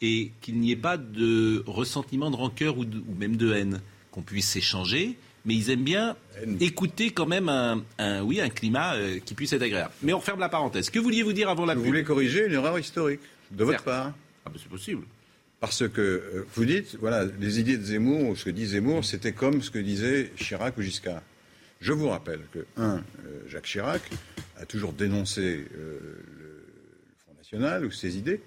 et qu'il n'y ait pas de ressentiment, de rancœur ou, de- ou même de haine, qu'on puisse s'échanger. Mais ils aiment bien écouter quand même un, un- oui, un climat euh, qui puisse être agréable. Mais on referme la parenthèse. Que vouliez-vous dire avant la Vous pub voulez corriger une erreur historique de votre Certes. part Ah, bah, C'est possible. Parce que euh, vous dites, voilà, les idées de Zemmour, ou ce que dit Zemmour, c'était comme ce que disaient Chirac ou Giscard. Je vous rappelle que, un, euh, Jacques Chirac a toujours dénoncé le Front National ou ses idées,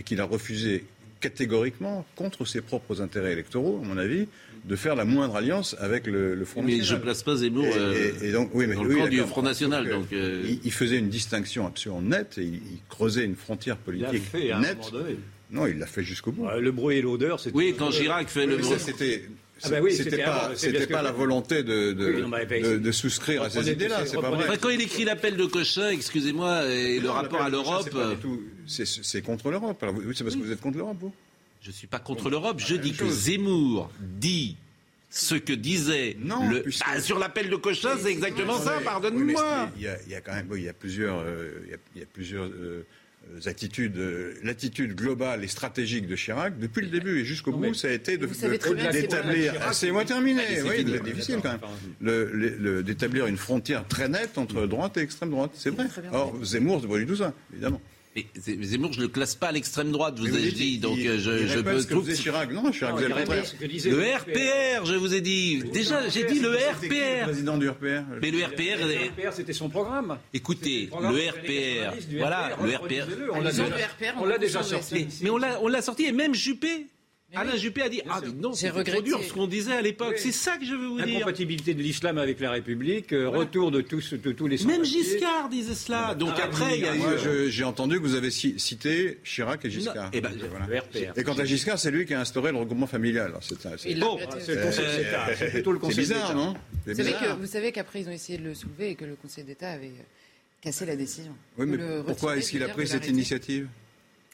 et qu'il a refusé catégoriquement, contre ses propres intérêts électoraux, à mon avis, de faire la moindre alliance avec le, le Front Mais je National. place pas Zemmour Et- euh, et- et donc, oui, mais, dans le oui, camp du. Front National. Donc, euh, il, il faisait une distinction absolument nette, et il, il creusait une frontière Il l'a politique fait à un nette. moment donné. Non, il l'a fait jusqu'au bout. Ouais, Le bruit et l'odeur, c'est. Oui, quand Chirac fait le c'était. Ah bah oui, c'était c'était pas, c'était la volonté de, de, Oui, non, mais de, de souscrire à ces idées-là, c'est pas vrai. Quand il écrit l'appel de Cochin, excusez-moi, et le Non, rapport à l'Europe. C'est contre l'Europe. Alors, Oui, c'est parce que vous êtes contre l'Europe, vous Je suis pas contre l'Europe. Je dis que chose. Zemmour dit ce que disait Non, le. puisque- Ah, sur l'appel de Cochin, c'est exactement ça. Oui, Pardonne-moi. Il y, a, il y a quand même, il y a plusieurs, euh, il y a, il y a plusieurs euh, attitudes. euh, L'attitude globale et stratégique de Chirac, depuis le début et jusqu'au bout, ça a été d'établir. C'est moi terminé. Allez, oui, fini. difficile quand même. Le- le- le- d'établir une frontière très nette entre droite et extrême droite. C'est vrai. Or, Zemmour, c'est pas du tout ça, évidemment. Mais Zemmour, je ne le classe pas à l'extrême droite, vous ai-je dit. Donc il- euh, je, il je répète peux ce que faisait Chirac. Non, Chirac Non, faisait il le RPR, je vous ai dit. Déjà, j'ai dit le qui, Le RPR. président du RPR. Mais le RPR, Le RPR, c'était son programme. écoutez, programme le RPR, 90 du voilà, RPR, le RPR. On l'a déjà- RPR, sorti. Mais, mais on l'a on l'a sorti et même Juppé. Alain Juppé a dit Ah, non, c'est trop dur ce qu'on disait à l'époque. Oui. C'est ça que je veux vous dire. Incompatibilité de l'islam avec la République, euh, retour de tous, de tous les Même. Giscard disait cela. Donc Ah, après, il y a eu. Moi, je- j'ai entendu que vous avez ci- cité Chirac et Giscard. Non, eh ben, Donc, voilà. Le RPR. Et quant à Giscard, c'est lui qui a instauré le regroupement familial. C'est Bon. C'est le Conseil d'État, c'est plutôt le Conseil bizarre, d'État. non C'est Vous savez, bizarre. que, vous savez qu'après, ils ont essayé de le soulever et que le Conseil d'État avait cassé la décision. Oui, mais pourquoi est-ce qu'il a pris cette initiative?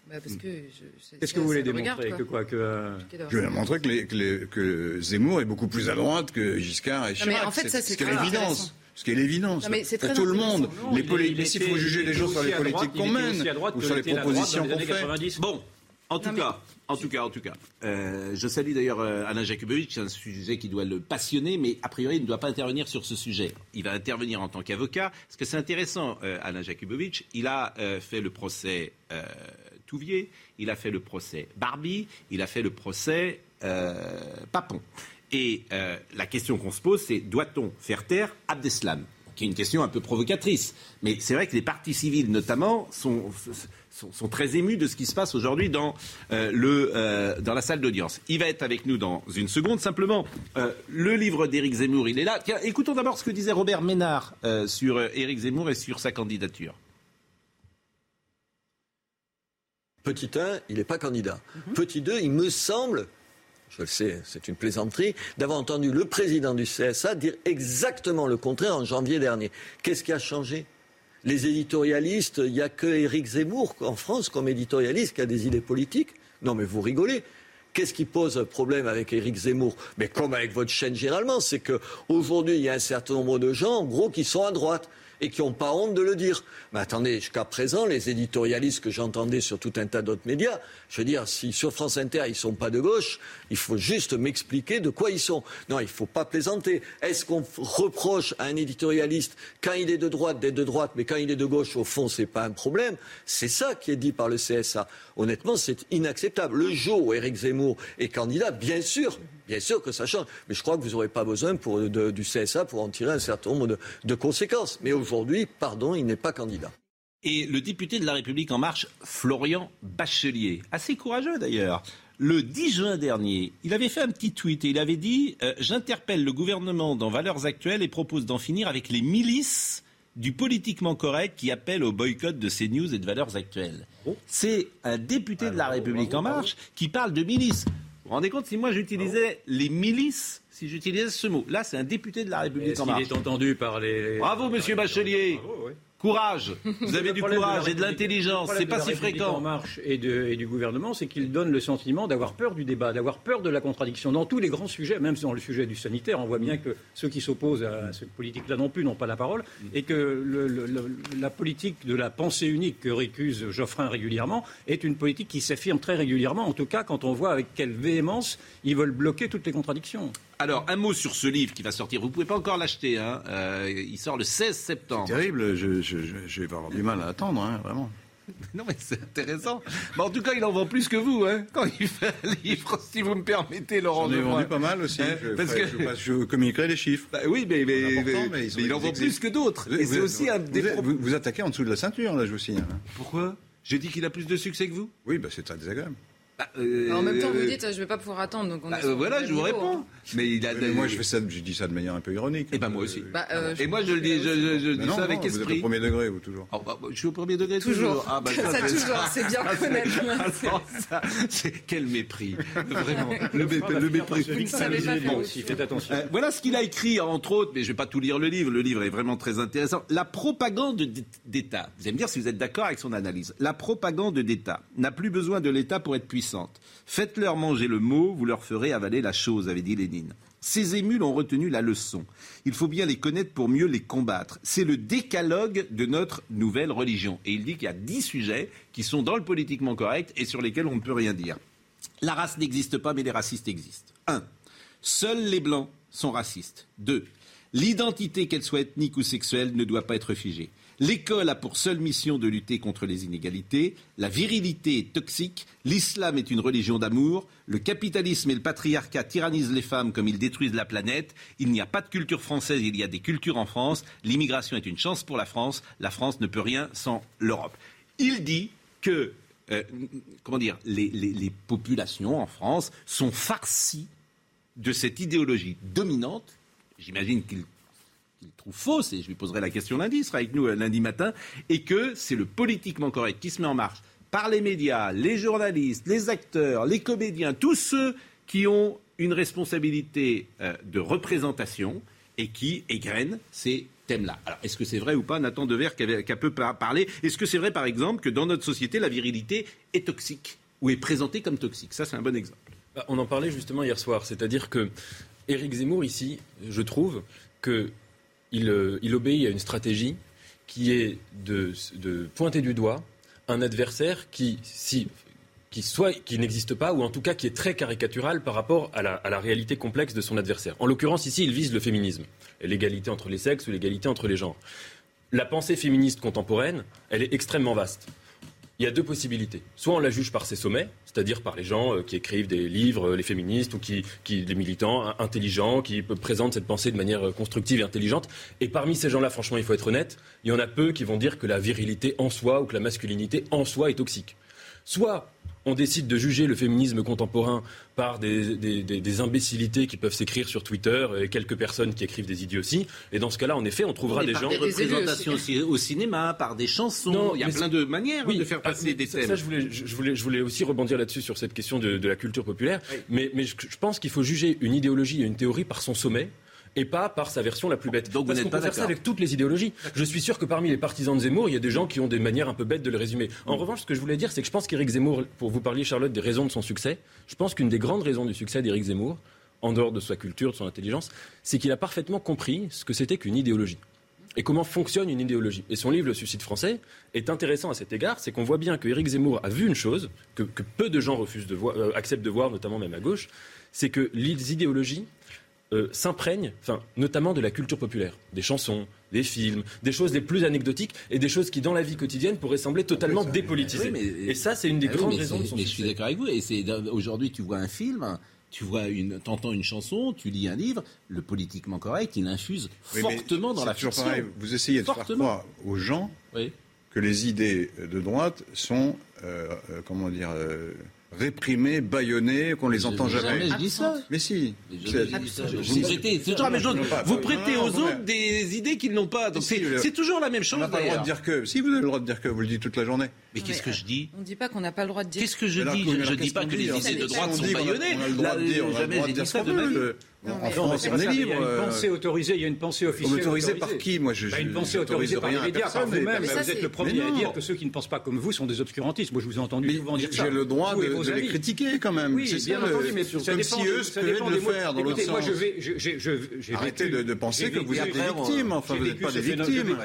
Bah, parce que je- je- Qu'est-ce que vous voulez regarde, démontrer quoi. Que quoi que, euh, Je vais ça. montrer que, les- que les- que Zemmour est beaucoup plus à droite que Giscard et mais Chirac. en fait, ça, c'est ce qui est très l'évidence. Ce qui est l'évidence. Non, mais c'est Pour tout le monde. Non, les il- poli- il mais faut juger les gens sur les politiques qu'on mène droite ou sur les propositions qu'on fait. 90. Bon, en tout Non, mais- cas, en tout cas, en tout cas, euh, je salue d'ailleurs euh, Alain Jakubowicz, c'est un sujet qui doit le passionner, mais a priori, il ne doit pas intervenir sur ce sujet. Il va intervenir en tant qu'avocat, parce que c'est intéressant, euh, Alain Jakubowicz, il a euh, fait le procès euh, Touvier, il a fait le procès Barbie, il a fait le procès euh, Papon. Et euh, la question qu'on se pose, c'est doit-on faire taire Abdeslam? Qui est une question un peu provocatrice. Mais c'est vrai que les partis civils, notamment, sont, très émus de ce qui se passe aujourd'hui dans, euh, dans la salle d'audience. Il va être avec nous dans une seconde. Simplement, le livre d'Éric Zemmour, il est là. Tiens, écoutons d'abord ce que disait Robert Ménard sur Éric Zemmour et sur sa candidature. Petit 1, il n'est pas candidat. Petit 2, il me semble, je le sais, c'est une plaisanterie, d'avoir entendu le président du CSA dire exactement le contraire en janvier dernier. Qu'est-ce qui a changé? Les éditorialistes, il n'y a que Éric Zemmour en France comme éditorialiste qui a des idées politiques. Non mais vous rigolez. Qu'est-ce qui pose problème avec Éric Zemmour? Mais comme avec votre chaîne généralement, c'est qu'aujourd'hui, il y a un certain nombre de gens, en gros, qui sont à droite et qui n'ont pas honte de le dire. Mais attendez, jusqu'à présent, les éditorialistes que j'entendais sur tout un tas d'autres médias, je veux dire, si sur France Inter, ils ne sont pas de gauche, il faut juste m'expliquer de quoi ils sont. Non, il ne faut pas plaisanter. Est-ce qu'on reproche à un éditorialiste, quand il est de droite, d'être de droite, mais quand il est de gauche, au fond, ce n'est pas un problème? C'est ça qui est dit par le CSA. Honnêtement, c'est inacceptable. Le jour où Éric Zemmour est candidat, bien sûr, bien sûr que ça change. Mais je crois que vous n'aurez pas besoin pour, de- du CSA pour en tirer un certain nombre de, de conséquences. Mais aujourd'hui, pardon, il n'est pas candidat. Et le député de La République En Marche, Florian Bachelier, assez courageux d'ailleurs, le 10 juin dernier, il avait fait un petit tweet et il avait dit euh, J'interpelle le gouvernement dans Valeurs Actuelles et propose d'en finir avec les milices du politiquement correct qui appellent au boycott de CNews et de Valeurs Actuelles. C'est un député de La République En Marche qui parle de milices. Vous vous rendez compte si moi j'utilisais les milices, si j'utilisais ce mot Là, c'est un député de La République En Marche. est entendu par les. Bravo, monsieur Bachelier. Bravo, oui. Courage. Vous avez du courage et de l'intelligence. le C'est pas de si la République En fréquent. marche et, de- et du gouvernement, c'est qu'il donne le sentiment d'avoir peur du débat, d'avoir peur de la contradiction. Dans tous les grands sujets, même dans le sujet du sanitaire, on voit bien que ceux qui s'opposent à cette politique-là non plus n'ont pas la parole, et que le- le- le- la politique de la pensée unique que récuse Geoffrin régulièrement est une politique qui s'affirme très régulièrement, en tout cas quand on voit avec quelle véhémence ils veulent bloquer toutes les contradictions. Alors, un mot sur ce livre qui va sortir. Vous pouvez pas encore l'acheter. Hein. Euh, il sort le 16 septembre. Terrible, je, je- je- je vais avoir du mal à attendre, hein, vraiment. Non, mais c'est intéressant. Mais en tout cas, il en vend plus que vous. Hein, quand il fait un livre, si vous me permettez, Laurent J'en ai vendu pas mal aussi. Hein, je, parce ferai- que- je communiquerai les chiffres. Bah oui, mais, C'est il en vend plus que d'autres. Et Vous- c'est aussi un des vous, vous attaquez en dessous de la ceinture, là, je vous signale. hein. Pourquoi? J'ai dit qu'il a plus de succès que vous? Oui, bah, c'est très désagréable. Bah, euh, En même temps, vous euh, dites, je vais pas pouvoir attendre. Donc on bah, euh, voilà, je vous niveau, réponds. hein. Mais il a. Mais moi, je, fais ça, je dis ça de manière un peu ironique. Eh ben, moi aussi. Bah, euh, je Et moi, je le dis, je, je- dis non, ça avec non, vous êtes esprit. au premier degré, vous, toujours. Ah, bah, je suis au premier degré toujours. Toujours. Ah, bah, Ça, toujours, c'est bien Ah, connaître. ah, quel mépris, vraiment. Le, le mépris. Vous ne aussi. faites attention. Voilà ce qu'il a écrit, entre autres, mais je ne vais pas tout lire le livre. Le livre est vraiment très intéressant. La propagande d'État. Vous allez me dire si vous êtes d'accord avec son analyse. La propagande d'État n'a plus besoin de l'État pour être Faites-leur manger le mot, vous leur ferez avaler la chose, avait dit Lénine. Ces émules ont retenu la leçon. Il faut bien les connaître pour mieux les combattre. C'est le décalogue de notre nouvelle religion. Et il dit qu'il y a dix sujets qui sont dans le politiquement correct et sur lesquels on ne peut rien dire. La race n'existe pas, mais les racistes existent. 1. Seuls les blancs sont racistes. 2. L'identité, qu'elle soit ethnique ou sexuelle, ne doit pas être figée. L'école a pour seule mission de lutter contre les inégalités. La virilité est toxique. L'islam est une religion d'amour. Le capitalisme et le patriarcat tyrannisent les femmes comme ils détruisent la planète. Il n'y a pas de culture française, il y a des cultures en France. L'immigration est une chance pour la France. La France ne peut rien sans l'Europe. Il dit que euh, comment dire, les, les- les populations en France sont farcies de cette idéologie dominante. J'imagine qu'il qu'il trouve fausse, et je lui poserai la question lundi, il sera avec nous euh, lundi matin, et que c'est le politiquement correct qui se met en marche par les médias, les journalistes, les acteurs, les comédiens, tous ceux qui ont une responsabilité euh, de représentation et qui égrènent ces thèmes-là. Alors, est-ce que c'est vrai ou pas, Nathan Dever, qui a peu par- parlé? Est-ce que c'est vrai, par exemple, que dans notre société, la virilité est toxique ou est présentée comme toxique? Ça, c'est un bon exemple. Bah, On en parlait justement hier soir, c'est-à-dire que Éric Zemmour ici, je trouve que il, euh, il obéit à une stratégie qui est de, pointer du doigt un adversaire qui, si, qui soit qui n'existe pas ou en tout cas qui est très caricatural par rapport à la, à la réalité complexe de son adversaire. En l'occurrence ici, il vise le féminisme, l'égalité entre les sexes ou l'égalité entre les genres. La pensée féministe contemporaine, elle est extrêmement vaste. Il y a deux possibilités. Soit on la juge par ses sommets, c'est-à-dire par les gens euh, qui écrivent des livres, euh, les féministes, ou qui, qui des militants intelligents, qui présentent cette pensée de manière euh, constructive et intelligente. Et parmi ces gens-là, franchement, il faut être honnête, il y en a peu qui vont dire que la virilité en soi ou que la masculinité en soi est toxique. Soit on décide de juger le féminisme contemporain par des, des- des- des imbécilités qui peuvent s'écrire sur Twitter et quelques personnes qui écrivent des idioties. Et dans ce cas-là, en effet, on trouvera Mais des par gens. des représentations aussi au cinéma, par des chansons. Non, il y a plein de manières Oui, de faire ah, passer des ça, thèmes. ça, je, voulais, je, je voulais, je voulais aussi rebondir là-dessus sur cette question de, de la culture populaire. Mais, mais je, je pense qu'il faut juger une idéologie et une théorie par son sommet. Et pas par sa version la plus bête. Donc vous Parce n'êtes qu'on pas peut faire ça d'accord. avec toutes les idéologies. Je suis sûr que parmi les partisans de Zemmour, il y a des gens qui ont des manières un peu bêtes de le résumer. En revanche, ce que je voulais dire, c'est que je pense qu'Éric Zemmour, pour vous parler, Charlotte, des raisons de son succès, je pense qu'une des grandes raisons du succès d'Éric Zemmour, en dehors de sa culture, de son intelligence, c'est qu'il a parfaitement compris ce que c'était qu'une idéologie et comment fonctionne une idéologie. Et son livre Le suicide français est intéressant à cet égard, c'est qu'on voit bien que Éric Zemmour a vu une chose que, que peu de gens refusent de voir, euh, acceptent de voir, notamment même à gauche, c'est que les idéologies euh, s'imprègnent, enfin, notamment de la culture populaire, des chansons, des films, des choses les plus anecdotiques et des choses qui, dans la vie quotidienne, pourraient sembler totalement dépolitisées. Oui, mais- et ça, c'est une des Ah grandes raisons de son Mais je suis d'accord avec vous. Et c'est aujourd'hui, tu vois un film, tu vois une, t'entends une chanson, tu lis un livre. Le politiquement correct, il infuse Oui, fortement dans la fiction. pareil. Vous essayez de faire Fortement. croire aux gens Oui. que les idées de droite sont, euh, euh, comment dire, euh, réprimées, bâillonnées, qu'on les entend jamais. Jamais je dis ça. Mais si. Vous prêtez, toujours la même chose. Vous prêtez aux autres des idées qu'ils n'ont pas. Donc c'est toujours la même On chose. n'a pas le droit de dire que. Si vous avez le droit de dire que, vous le dites toute la journée. Mais qu'est-ce que je dis On ne dit pas qu'on n'a pas le droit de dire. Qu'est-ce que je dis Je ne dis pas que les idées de droite sont dit qu'on a- bâillonnées. On a le droit de Là, dire, on a le jamais droit de j'ai dire dit ce ça qu'on de En France, on est ça, il y libre. a une pensée autorisée, il y a une pensée officielle. Autorisée par qui Moi, je. Bah, une pensée autorisée par les médias, par vous-même. Vous êtes le premier à dire que ceux qui ne pensent pas comme vous sont des obscurantistes. Moi, je vous ai entendu souvent dire ça. j'ai le droit de, les critiquer quand même. Oui, bien entendu, mais ça dépend si de- le faire dans l'autre moi, sens. je vais, Arrêtez de- penser que vous êtes des victimes. Enfin, vous n'êtes pas des victimes.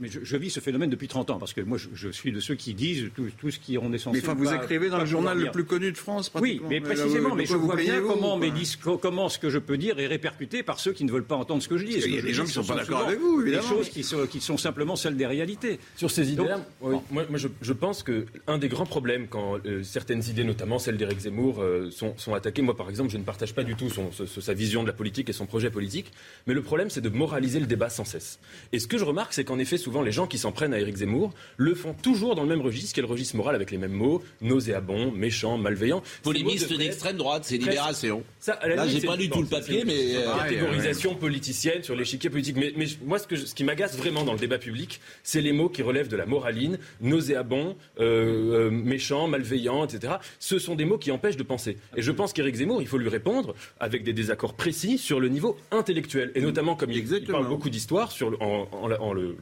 Mais je, je vis ce phénomène depuis 30 ans, parce que moi, je, je suis de ceux qui disent tout, tout ce qui on est censé. Mais enfin, vous pas- écrivez dans le journal le plus connu de France, Oui, pratiquement. mais là, précisément, mais je quoi vous vois bien comment, mes dis- comment ce que je peux dire est répercuté par ceux qui ne veulent pas entendre ce que je dis. Qu'il y a des je gens qui sont ce pas d'accord avec vous, Des évidemment. choses qui sont, qui sont simplement celles des réalités. Sur ces oui, moi, moi, je, je pense que un des grands problèmes quand euh, certaines idées, notamment celles d'Éric Zemmour, euh, sont, sont attaquées, moi par exemple, je ne partage pas du tout son, ce- ce- sa vision de la politique et son projet politique, mais le problème c'est de moraliser le débat sans cesse. Et ce que je remarque, c'est qu'en effet, souvent les gens qui s'en prennent à Éric Zemmour le font toujours dans le même registre, qui est le registre moral avec les mêmes mots, nauséabond, méchant, malveillant. Polémiste d'extrême droite, c'est Libération. Ça, à la Là, j'ai pas lu tout le papier, mais, euh, catégorisation politicienne sur l'échiquier politique. Mais, moi, ce, que je- ce qui m'agace vraiment dans le débat public, c'est les mots qui relèvent de la moraline, nauséabond, euh, euh, méchant, malveillant, etc. Ce sont des mots qui empêchent de penser. Et je pense qu'Éric Zemmour, il faut lui répondre avec des désaccords précis sur le niveau intellectuel. Et notamment, comme il, il parle beaucoup d'histoire, en, en- en le-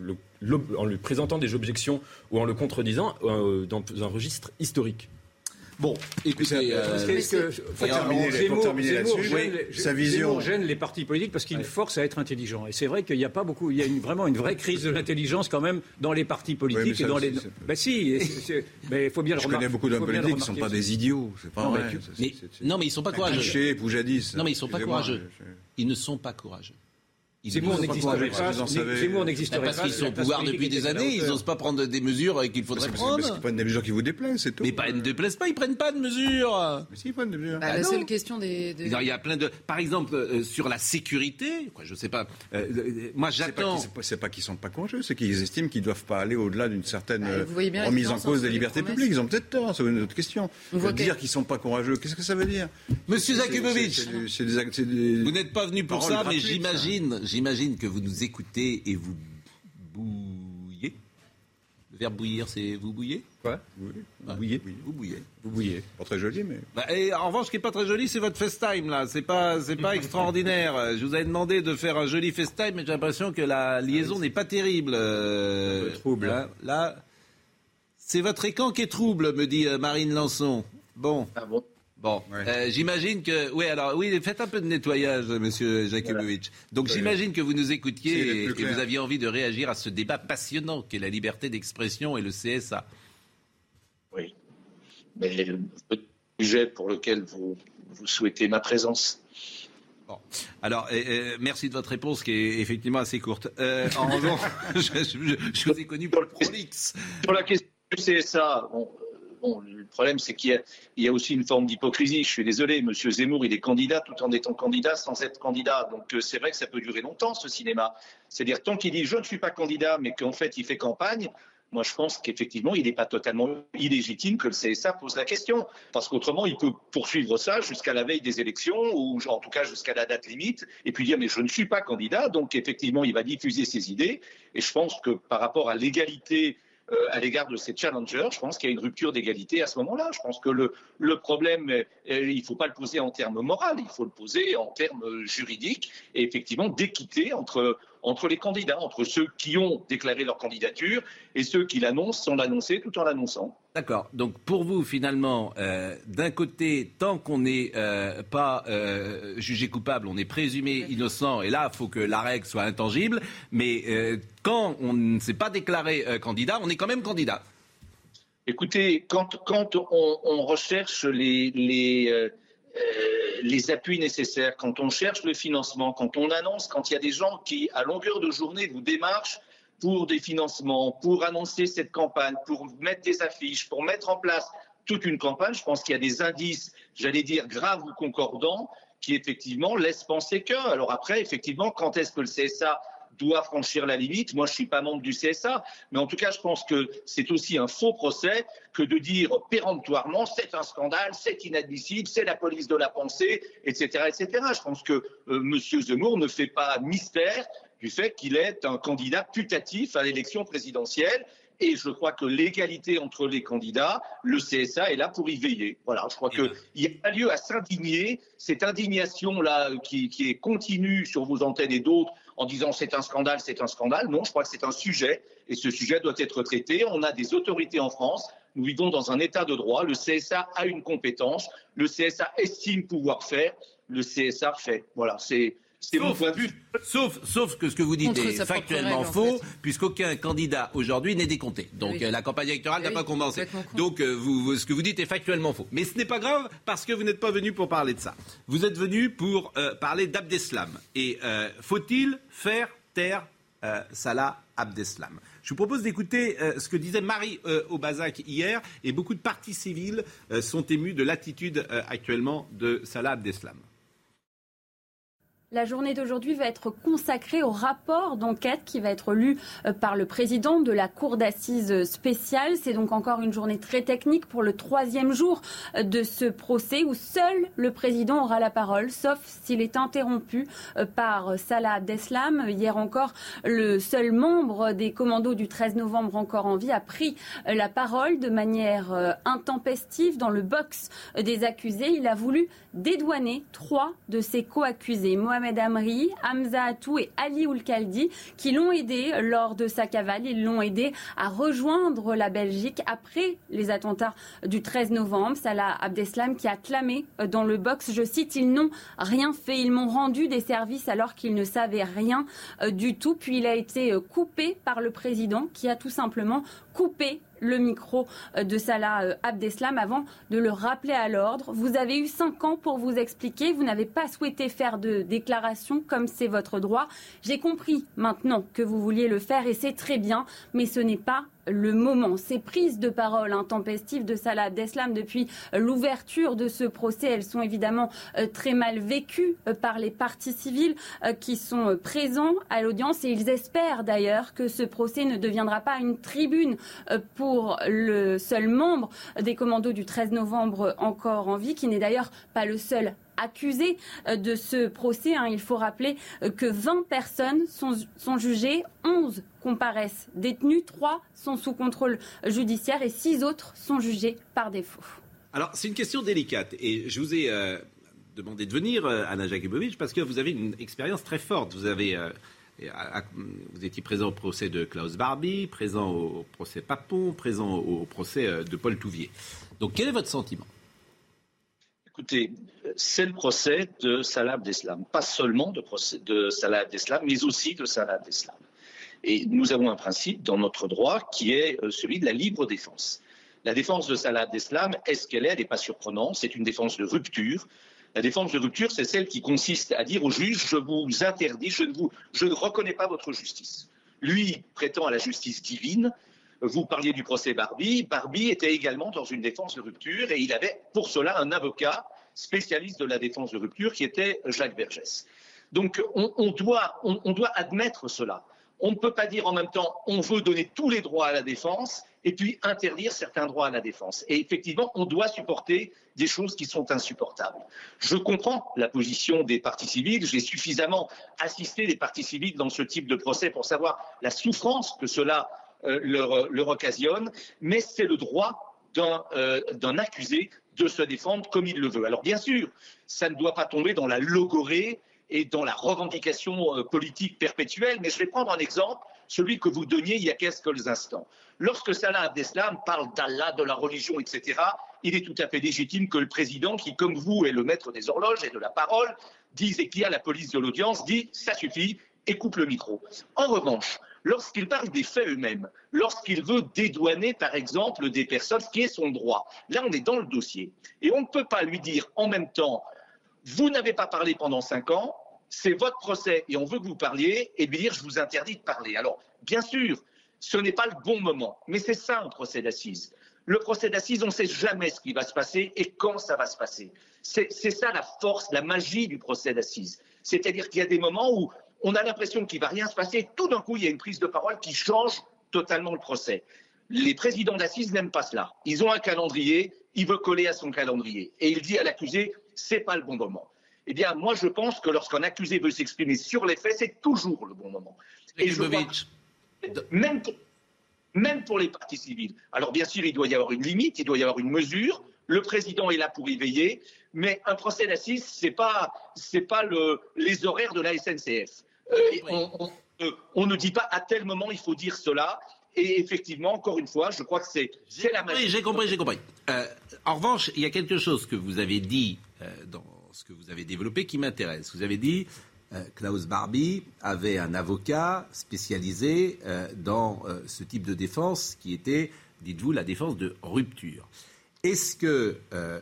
en lui présentant des objections ou en le contredisant euh, dans un registre historique. Bon, écoutez, euh, que- faut terminer- Zemmour- terminer là-dessus, oui, sa vision. Zemmour gêne les partis politiques parce qu'il force à être intelligent. Et c'est vrai qu'il n'y a pas beaucoup, il y a une- vraiment une vraie crise de l'intelligence quand même dans les partis politiques mais ça, et dans les. Ben si, mais il faut bien le Je remarquer. connais beaucoup d'hommes politiques qui ne sont pas des idiots. C'est pas Non, mais vrai. mais, c'est- non, mais ils sont pas courageux. Poujadis. Non, mais ils sont pas courageux. Ils ne sont pas courageux. Ils Zemmour n'existerait pas. Zemmour n'existerait Parce pas. qu'ils si sont au pouvoir depuis des années, ils n'osent pas prendre des mesures qu'il faudrait Parce prendre. parce qu'ils prennent des mesures qui vous déplaisent, c'est tout. Mais pas, ils ne déplaisent pas, ils prennent pas de mesures. Mais si, ils prennent des mesures. Bah, Ah la non. seule question des. des- Il y a plein de. Par exemple, euh, sur la sécurité, quoi, je sais pas. euh, euh, moi, j'attends. qu'ils- c'est pas- c'est pas qu'ils sont pas courageux, c'est qu'ils estiment qu'ils doivent pas aller au-delà d'une certaine Bah, remise en cause des libertés publiques. Ils ont peut-être tort, c'est une autre question. Dire qu'ils sont pas courageux, qu'est-ce que ça veut dire? Monsieur Zakubovic, vous n'êtes pas venu pour ça, mais j'imagine, j'imagine que vous nous écoutez et vous bouillez. Le verbe bouillir, c'est vous bouillez Quoi Oui, Ah, vous bouillez. Vous bouillez. Vous bouillez. Pas très joli, mais. Bah, et en revanche, ce qui est pas très joli, c'est votre FaceTime là. C'est pas, c'est pas extraordinaire. Je vous avais demandé de faire un joli FaceTime, mais j'ai l'impression que la liaison n'est pas terrible. euh, Un peu trouble. Là, là, c'est votre écran qui est trouble, me dit euh, Marine Lançon. Bon. Ah bon? Bon, Ouais. euh, j'imagine que, oui, alors oui, faites un peu de nettoyage, Monsieur Jakubowicz. Donc j'imagine que vous nous écoutiez et, et vous aviez envie de réagir à ce débat passionnant qu'est la liberté d'expression et le CSA. Oui. Mais le sujet pour lequel vous, vous souhaitez ma présence. Bon. Alors, euh, merci de votre réponse qui est effectivement assez courte. Euh, en revanche, je, je- je vous ai connu pour le prolixe. Sur la question du CSA, bon, bon, le problème c'est qu'il y, a- aussi une forme d'hypocrisie. Je suis désolé, Monsieur Zemmour, il est candidat tout en étant candidat sans être candidat. Donc euh, c'est vrai que ça peut durer longtemps ce cinéma. C'est-à-dire tant qu'il dit je ne suis pas candidat, mais qu'en fait il fait campagne. Moi, je pense qu'effectivement, il n'est pas totalement illégitime que le CSA pose la question. Parce qu'autrement, il peut poursuivre ça jusqu'à la veille des élections, ou en tout cas jusqu'à la date limite, et puis dire, mais je ne suis pas candidat. Donc, effectivement, il va diffuser ses idées. Et je pense que par rapport à l'égalité à l'égard de ces challengers, je pense qu'il y a une rupture d'égalité à ce moment-là. Je pense que le, le problème, euh, il ne faut pas le poser en termes moraux, il faut le poser en termes euh, juridiques et effectivement d'équité entre, entre les candidats, entre ceux qui ont déclaré leur candidature et ceux qui l'annoncent sans l'annoncer tout en l'annonçant. D'accord. Donc pour vous, finalement, euh, d'un côté, tant qu'on n'est euh, pas euh, jugé coupable, on est présumé innocent, et là, il faut que la règle soit intangible. Mais euh, quand on ne s'est pas déclaré euh, candidat, on est quand même candidat. Écoutez, quand, quand on, on recherche les, les, les appuis nécessaires, quand on cherche le financement, quand on annonce, quand il y a des gens qui, à longueur de journée, vous démarchent pour des financements, pour annoncer cette campagne, pour mettre des affiches, pour mettre en place toute une campagne, je pense qu'il y a des indices, j'allais dire, graves ou concordants, qui effectivement laissent penser que. Alors après, effectivement, quand est-ce que le CSA doit franchir la limite. Moi, je ne suis pas membre du CSA, mais en tout cas, je pense que c'est aussi un faux procès que de dire péremptoirement c'est un scandale, c'est inadmissible, c'est la police de la pensée, etc., etc. Je pense que euh, M. Zemmour ne fait pas mystère du fait qu'il est un candidat putatif à l'élection présidentielle. Et je crois que l'égalité entre les candidats, le CSA est là pour y veiller. Voilà, je crois qu'il n'y a pas lieu à s'indigner. Cette indignation-là qui, qui est continue sur vos antennes et d'autres en disant c'est un scandale, c'est un scandale. Non, je crois que c'est un sujet et ce sujet doit être traité. On a des autorités en France. Nous vivons dans un état de droit. Le CSA a une compétence. Le CSA estime pouvoir faire. Le CSA fait. Voilà, c'est. C'est mon Sauf, point de vue. sauf, sauf que ce que vous dites Contre est factuellement règle, en faux, fait. puisqu'aucun candidat aujourd'hui n'est décompté. Donc Oui. euh, la campagne électorale n'a oui, pas commencé. Donc euh, vous, vous- ce que vous dites est factuellement faux. Mais ce n'est pas grave parce que vous n'êtes pas venu pour parler de ça. Vous êtes venu pour euh, parler d'Abdeslam. Et euh, faut-il faire taire euh, Salah Abdeslam? Je vous propose d'écouter euh, ce que disait Marie euh, Obazac hier. Et beaucoup de partis civils euh, sont émus de l'attitude euh, actuellement de Salah Abdeslam. La journée d'aujourd'hui va être consacrée au rapport d'enquête qui va être lu euh, par le président de la Cour d'assises spéciale. C'est donc encore une journée très technique pour le troisième jour euh, de ce procès où seul le président aura la parole, sauf s'il est interrompu euh, par Salah Abdeslam. Hier encore, le seul membre des commandos du 13 novembre encore en vie a pris euh, la parole de manière euh, intempestive dans le box des accusés. Il a voulu dédouaner trois de ses co-accusés, Amri, Hamza Atou et Ali Oulkaldi, qui l'ont aidé lors de sa cavale. Ils l'ont aidé à rejoindre la Belgique après les attentats du 13 novembre. Salah Abdeslam qui a clamé dans le box, je cite, ils n'ont rien fait, ils m'ont rendu des services alors qu'ils ne savaient rien euh, du tout. Puis il a été euh, coupé par le président qui a tout simplement coupé le micro euh, de Salah euh, Abdeslam avant de le rappeler à l'ordre. Vous avez eu cinq ans pour vous expliquer. Vous n'avez pas souhaité faire de déclaration comme c'est votre droit. J'ai compris maintenant que vous vouliez le faire et c'est très bien, mais ce n'est pas le moment. Ces prises de parole intempestives de Salah Abdeslam depuis l'ouverture de ce procès, elles sont évidemment euh, très mal vécues euh, par les partis civils euh, qui sont présents à l'audience et ils espèrent d'ailleurs que ce procès ne deviendra pas une tribune pour le seul membre des commandos du 13 novembre encore en vie, qui n'est d'ailleurs pas le seul accusé de ce procès. Hein. Il faut rappeler que 20 personnes sont, jugées, 11 comparaissent détenus, 3 sont sous contrôle judiciaire et 6 autres sont jugés par défaut. Alors, c'est une question délicate et je vous ai euh, demandé de venir, euh, Anna Jakubovic, parce que vous avez une expérience très forte. Vous euh, vous étiez présent au procès de Klaus Barbie, présent au procès Papon, présent au, procès euh, de Paul Touvier. Donc, quel est votre sentiment? Écoutez, c'est le procès de Salah Abdeslam, pas seulement de, procès de Salah Abdeslam, mais aussi de Salah Abdeslam. Et nous avons un principe dans notre droit qui est euh, celui de la libre défense. La défense de Salah Abdeslam, est-ce qu'elle est? Elle n'est pas surprenante, c'est une défense de rupture. La défense de rupture, c'est celle qui consiste à dire au juge, je vous interdis, je ne, vous, je ne reconnais pas votre justice. Lui prétend à la justice divine, vous parliez du procès Barbie. Barbie était également dans une défense de rupture et il avait pour cela un avocat spécialiste de la défense de rupture qui était Jacques Vergès. Donc on, doit, on, on doit admettre cela. On ne peut pas dire en même temps on veut donner tous les droits à la défense et puis interdire certains droits à la défense. Et effectivement, on doit supporter des choses qui sont insupportables. Je comprends la position des partis civils. J'ai suffisamment assisté des partis civils dans ce type de procès pour savoir la souffrance que cela leur, leur occasionne, mais c'est le droit d'un euh, d'un accusé de se défendre comme il le veut. Alors bien sûr, ça ne doit pas tomber dans la logorée et dans la revendication euh, politique perpétuelle, mais je vais prendre un exemple, celui que vous donniez il y a quelques instants. Lorsque Salah Abdeslam parle d'Allah, de la religion, etc., il est tout à fait légitime que le président, qui comme vous est le maître des horloges et de la parole, dise et qui a la police de l'audience, dit ça suffit et coupe le micro. En revanche, lorsqu'il parle des faits eux-mêmes, lorsqu'il veut dédouaner, par exemple, des personnes, ce qui est son droit, là, on est dans le dossier. Et on ne peut pas lui dire en même temps, vous n'avez pas parlé pendant cinq ans, c'est votre procès et on veut que vous parliez, et lui dire, je vous interdis de parler. Alors, bien sûr, ce n'est pas le bon moment, mais c'est ça un procès d'assises. Le procès d'assises, on ne sait jamais ce qui va se passer et quand ça va se passer. C'est ça la force, la magie du procès d'assises. C'est-à-dire qu'il y a des moments où on a l'impression qu'il ne va rien se passer. Tout d'un coup, il y a une prise de parole qui change totalement le procès. Les présidents d'assises n'aiment pas cela. Ils ont un calendrier, il veut coller à son calendrier. Et il dit à l'accusé, c'est pas le bon moment. Eh bien, moi, je pense que lorsqu'un accusé veut s'exprimer sur les faits, c'est toujours le bon moment. Et je que même, pour, même pour les partis civils. Alors, bien sûr, il doit y avoir une limite, il doit y avoir une mesure. Le président est là pour y veiller. Mais un procès d'assises, ce n'est pas, c'est pas le, les horaires de la SNCF. Euh, on, on- on ne dit pas à tel moment il faut dire cela. Et effectivement, encore une fois, je crois que c'est la Oui, j'ai compris, j'ai compris. Euh, en revanche, il y a quelque chose que vous avez dit euh, dans ce que vous avez développé qui m'intéresse. Vous avez dit euh, Klaus Barbie avait un avocat spécialisé dans ce type de défense qui était, dites-vous, la défense de rupture. Est-ce que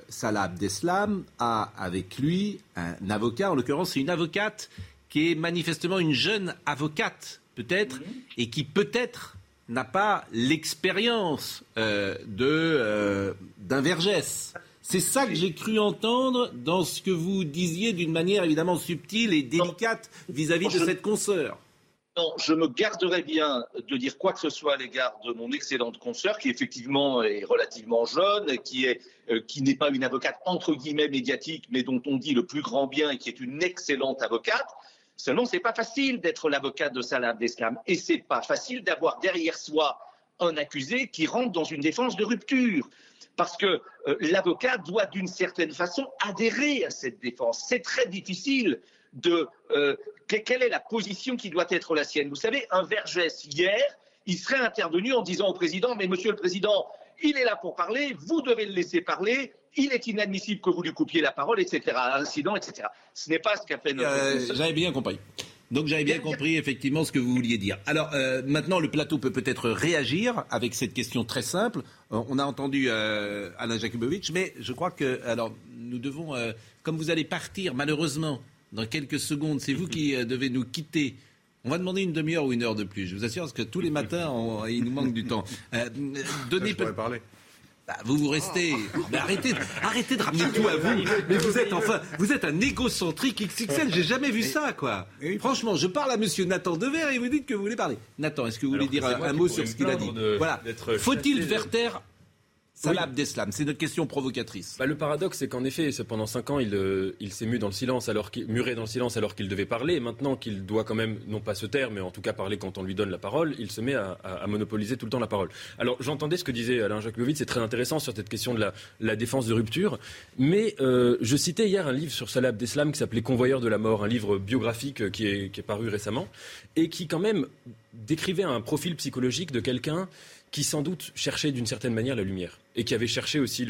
Salah Abdeslam a avec lui un avocat, en l'occurrence c'est une avocate qui est manifestement une jeune avocate peut-être, et qui peut-être n'a pas l'expérience euh, de euh, d'un Vergès. C'est ça que j'ai cru entendre dans ce que vous disiez d'une manière évidemment subtile et délicate vis-à-vis de Je- cette consoeur. Non, je me garderais bien de dire quoi que ce soit à l'égard de mon excellente consoeur, qui effectivement est relativement jeune, qui est euh, qui n'est pas une avocate entre guillemets médiatique, mais dont on dit le plus grand bien et qui est une excellente avocate. Seulement, c'est pas facile d'être l'avocate de Salah Abdeslam, et c'est pas facile d'avoir derrière soi un accusé qui rentre dans une défense de rupture. Parce que euh, l'avocat doit d'une certaine façon adhérer à cette défense. C'est très difficile de... euh, que- quelle est la position qui doit être la sienne Vous savez, un Vergès, hier, il serait intervenu en disant au président, mais monsieur le président, il est là pour parler, vous devez le laisser parler, il est inadmissible que vous lui coupiez la parole, etc. Incident, etc. Ce n'est pas ce qu'a fait notre... Euh, J'avais bien compris. Donc j'avais bien compris effectivement ce que vous vouliez dire. Alors euh, maintenant, le plateau peut peut-être réagir avec cette question très simple. Euh, on a entendu euh, Alain Jakubowicz, mais je crois que alors nous devons, euh, comme vous allez partir malheureusement dans quelques secondes, c'est vous qui euh, devez nous quitter. On va demander une demi-heure ou une heure de plus. Je vous assure parce que tous les matins, on- il nous manque du temps. Euh, donnez Je pourrais parler. Bah, vous vous restez. Mais arrêtez, arrêtez de ramener tout à vous. Mais vous êtes enfin, vous êtes un égocentrique XXL. J'ai jamais vu ça, quoi. Franchement, je parle à Monsieur Nathan Dever et vous dites que vous voulez parler. Nathan, est-ce que vous voulez Alors dire un, mot sur ce qu'il a dit de- Voilà. Faut-il faire de- Salah Abdeslam C'est notre question provocatrice. Bah, le paradoxe, c'est qu'en effet, pendant cinq ans, il, euh, il s'est mu dans le silence, alors qu'il, muré dans le silence alors qu'il devait parler. Et maintenant qu'il doit quand même, non pas se taire, mais en tout cas parler quand on lui donne la parole, il se met à, à- à monopoliser tout le temps la parole. Alors j'entendais ce que disait Alain Jakubowicz, c'est très intéressant sur cette question de la, la défense de rupture. Mais euh, je citais hier un livre sur Salah Abdeslam qui s'appelait Convoyeur de la mort, un livre biographique qui est, qui est paru récemment, et qui quand même décrivait un profil psychologique de quelqu'un qui sans doute cherchait d'une certaine manière la lumière et qui avait cherché aussi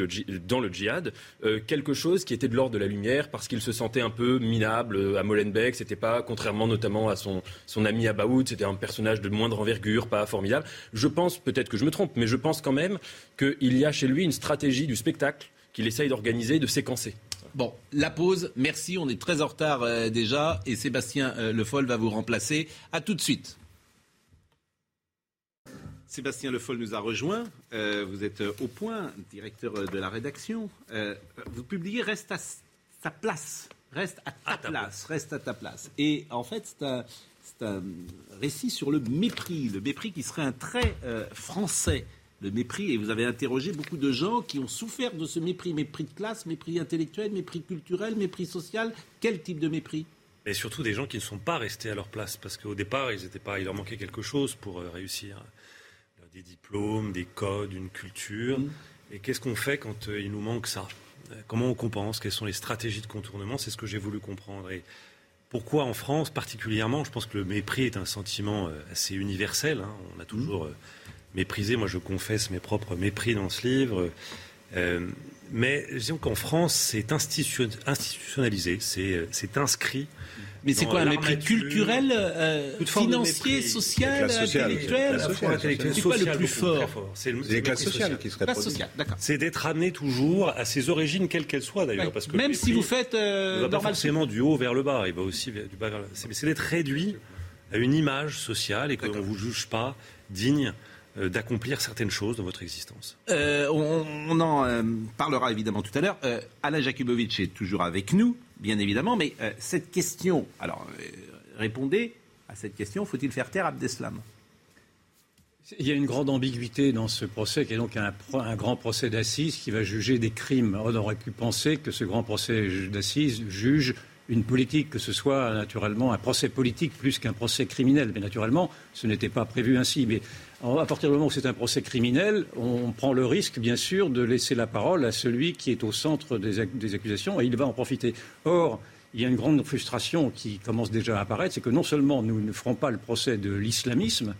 dans le djihad euh, quelque chose qui était de l'ordre de la lumière parce qu'il se sentait un peu minable euh, à Molenbeek. C'était pas, contrairement notamment à son, son ami Abaoud, c'était un personnage de moindre envergure, pas formidable. Je pense, peut-être que je me trompe, mais je pense quand même qu'il y a chez lui une stratégie du spectacle qu'il essaye d'organiser, de séquencer. Bon, la pause. Merci. On est très en retard euh, déjà et Sébastien Le Foll va vous remplacer. À tout de suite. Sébastien Le Foll nous a rejoint. Euh, vous êtes euh, au point, directeur euh, de la rédaction. Euh, vous publiez Reste à sa place. Reste à ta place. Reste à ta place. Et en fait, c'est un, récit sur le mépris. Le mépris qui serait un trait euh, français. Le mépris. Et vous avez interrogé beaucoup de gens qui ont souffert de ce mépris. Mépris de classe, mépris intellectuel, mépris culturel, mépris social. Quel type de mépris? Et surtout des gens qui ne sont pas restés à leur place parce qu'au départ, ils étaient pas, il leur manquait quelque chose pour réussir. Des diplômes, des codes, une culture. Et qu'est-ce qu'on fait quand euh, il nous manque ça? Euh, Comment on compense? Quelles sont les stratégies de contournement? C'est ce que j'ai voulu comprendre. Et pourquoi en France particulièrement Je pense que le mépris est un sentiment euh, assez universel. hein. On a toujours euh, méprisé. Moi, je confesse mes propres mépris dans ce livre. Euh, mais disons qu'en France, c'est institution- institutionnalisé, c'est c'est inscrit. Mais c'est quoi un mépris culturel, euh, de financier, mépris. social, intellectuel C'est quoi le social, plus fort fort. C'est le- Les classes sociales social. qui seraient. C'est d'être ramené toujours à ses origines, quelles qu'elles soient d'ailleurs. Ouais. Parce que Même si vous faites euh, ne va pas forcément du haut vers le bas, il va aussi du bas vers le C'est c'est d'être réduit à une image sociale et qu'on ne vous juge pas digne euh, d'accomplir certaines choses dans votre existence. Euh, on, on en euh, parlera évidemment tout à l'heure. Euh, Alain Jakubowicz est toujours avec nous, bien évidemment, mais euh, cette question, alors euh, répondez à cette question, faut-il faire taire Abdeslam? Il y a une grande ambiguïté dans ce procès, qui est donc un, grand procès d'assises qui va juger des crimes. On aurait pu penser que ce grand procès d'assises juge une politique, que ce soit naturellement un procès politique plus qu'un procès criminel. Mais naturellement, ce n'était pas prévu ainsi. Mais à partir du moment où c'est un procès criminel, on prend le risque, bien sûr, de laisser la parole à celui qui est au centre des, des accusations et il va en profiter. Or, il y a une grande frustration qui commence déjà à apparaître, c'est que non seulement nous ne ferons pas le procès de l'islamisme,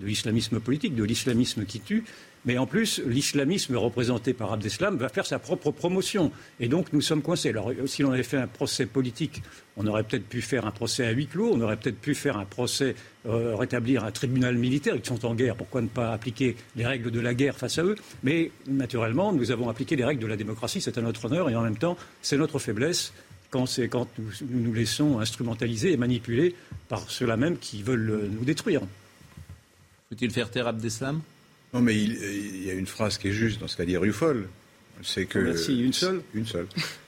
de l'islamisme politique, de l'islamisme qui tue, mais en plus, l'islamisme représenté par Abdeslam va faire sa propre promotion. Et donc, nous sommes coincés. Alors, si l'on avait fait un procès politique, on aurait peut-être pu faire un procès à huis clos, on aurait peut-être pu faire un procès, euh, rétablir un tribunal militaire. Ils sont en guerre, pourquoi ne pas appliquer les règles de la guerre face à eux? Mais, naturellement, nous avons appliqué les règles de la démocratie, c'est à notre honneur, et en même temps, c'est notre faiblesse quand, quand nous, nous nous laissons instrumentaliser et manipuler par ceux-là même qui veulent euh, nous détruire. Faut-il faire taire Abdeslam? Non, mais il, il y a une phrase qui est juste dans ce qu'a dit Ruffol. C'est que. Oh, merci. Une seule Une seule.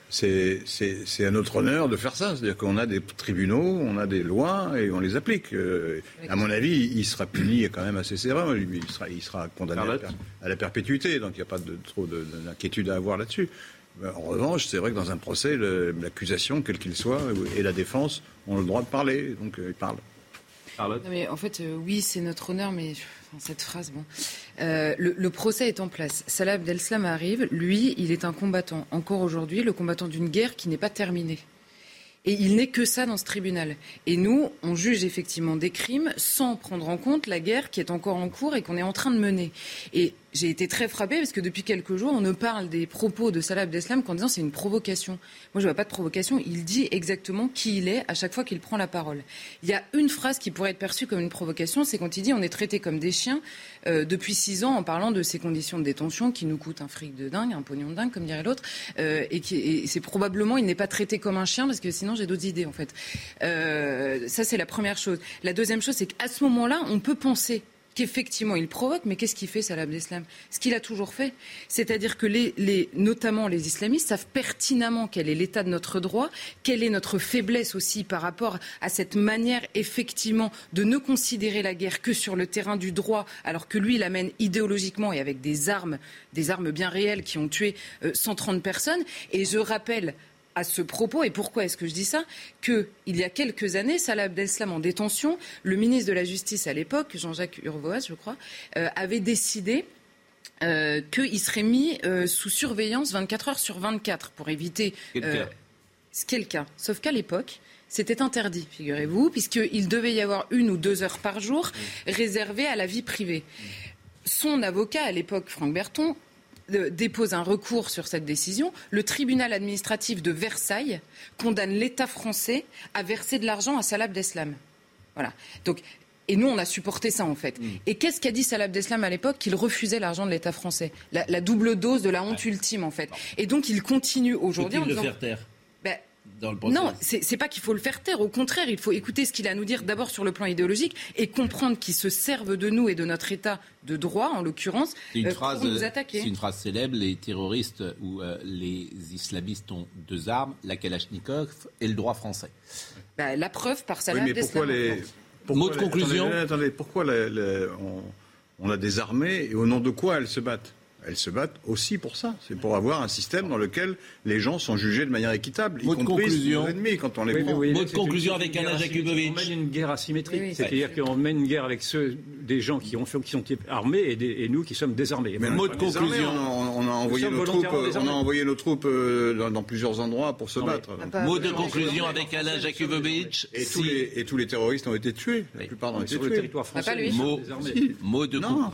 C'est- C'est c'est à notre honneur de faire ça. C'est-à-dire qu'on a des tribunaux, on a des lois et on les applique. Euh, à mon avis, il sera puni quand même assez sévèrement. Il sera, il sera condamné à la, à perpétuité, donc il n'y a pas de, trop de- d'inquiétude à avoir là-dessus. Euh, En revanche, c'est vrai que dans un procès, l'accusation, quel qu'il soit, et la défense ont le droit de parler. Donc euh, ils parlent. Non, mais en fait, euh, oui, c'est notre honneur, mais cette phrase, bon. Euh, le, procès est en place. Salah Abdeslam arrive. Lui, il est un combattant. Encore aujourd'hui, le combattant d'une guerre qui n'est pas terminée. Et il n'est que ça dans ce tribunal. Et nous, on juge effectivement des crimes sans prendre en compte la guerre qui est encore en cours et qu'on est en train de mener. J'ai été très frappée parce que depuis quelques jours, on ne parle des propos de Salah Abdeslam qu'en disant c'est une provocation. Moi, je vois pas de provocation. Il dit exactement qui il est à chaque fois qu'il prend la parole. Il y a une phrase qui pourrait être perçue comme une provocation, c'est quand il dit on est traité comme des chiens euh, depuis six ans en parlant de ces conditions de détention qui nous coûtent un fric de dingue, un pognon de dingue, comme dirait l'autre, euh, et, et c'est probablement il n'est pas traité comme un chien parce que sinon j'ai d'autres idées en fait. Euh, ça c'est la première chose. La deuxième chose, c'est qu'à ce moment-là, on peut penser qu'effectivement il provoque, mais qu'est-ce qu'il fait Salah Abdeslam Ce qu'il a toujours fait, c'est-à-dire que les, les, notamment les islamistes savent pertinemment quel est l'état de notre droit, quelle est notre faiblesse aussi par rapport à cette manière effectivement de ne considérer la guerre que sur le terrain du droit, alors que lui l'amène idéologiquement et avec des armes, des armes bien réelles qui ont tué euh, 130 personnes. Et je rappelle à ce propos, et pourquoi est-ce que je dis ça Qu'il y a quelques années, Salah Abdeslam en détention, le ministre de la Justice à l'époque, Jean-Jacques Urvoas, je crois, euh, avait décidé euh, qu'il serait mis euh, sous surveillance 24 heures sur 24 pour éviter Quelqu'un. quelqu'un. Sauf qu'à l'époque, c'était interdit, figurez-vous, puisqu'il devait y avoir une ou deux heures par jour réservées à la vie privée. Son avocat à l'époque, Franck Berton, dépose un recours sur cette décision. Le tribunal administratif de Versailles condamne l'État français à verser de l'argent à Salah Abdeslam. Voilà. Donc, et nous, on a supporté ça, en fait. Et qu'est-ce qu'a dit Salah Abdeslam à l'époque Qu'il refusait l'argent de l'État français. La, la double dose de la honte ultime, en fait. Et donc, il continue aujourd'hui en Faut-il le disant... faire taire dans le procès non, c'est c'est pas qu'il faut le faire taire. Au contraire, il faut écouter ce qu'il a à nous dire d'abord sur le plan idéologique et comprendre qu'ils se servent de nous et de notre État de droit, en l'occurrence, C'est une, euh, phrase, pour nous attaquer. c'est une phrase célèbre. Les terroristes ou euh, les islamistes ont deux armes, la Kalachnikov et le droit français. Bah, la preuve par Oui, Salah mais pourquoi les. pourquoi Mot de les- conclusion Attendez, attendez, pourquoi les- les- on, on a des armées et au nom de quoi elles se battent? Elles se battent aussi pour ça. C'est pour avoir un système dans lequel les gens sont jugés de manière équitable, y de compris conclusion. nos ennemis quand on les Oui, prend. oui, oui, Mot de conclusion avec Alain Jakubovic. On mène une guerre asymétrique. Oui. C'est-à-dire qu'on mène une guerre avec ceux, des gens qui, ont fait, qui sont armés et, des- et nous qui sommes désarmés. Mais Mot on de conclusion. On a, on a envoyé nos troupes, on a envoyé nos troupes euh, dans, dans plusieurs endroits pour se Non, mais- battre. Ah, pas- Mot de conclusion avec Alain Jakubovic. Et, Si- tous les, et tous les terroristes ont été tués. La plupart ont été sur le tués. sommes Mot, désarmés. mot de Non.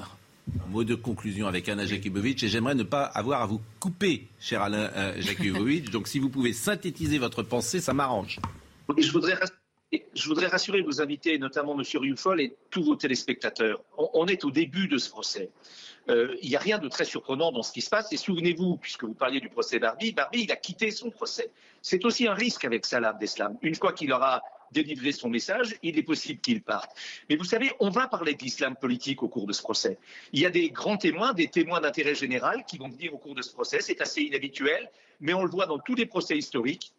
Con- Mot de conclusion avec Alain Jakubovic et j'aimerais ne pas avoir à vous couper, cher Alain euh, Jakubovic. Donc si vous pouvez synthétiser votre pensée, ça m'arrange. Je voudrais, rassurer, vos invités, notamment M. Rufol et tous vos téléspectateurs. On, est au début de ce procès. Euh, Il n'y a rien de très surprenant dans ce qui se passe. Et souvenez-vous, puisque vous parliez du procès Barbie, Barbie, il a quitté son procès. C'est aussi un risque avec Salah Abdeslam. Une fois qu'il aura délivré son message, il est possible qu'il parte. Mais vous savez, on va parler d'islam politique au cours de ce procès. Il y a des grands témoins, des témoins d'intérêt général qui vont venir au cours de ce procès. C'est assez inhabituel, mais on le voit dans tous les procès historiques.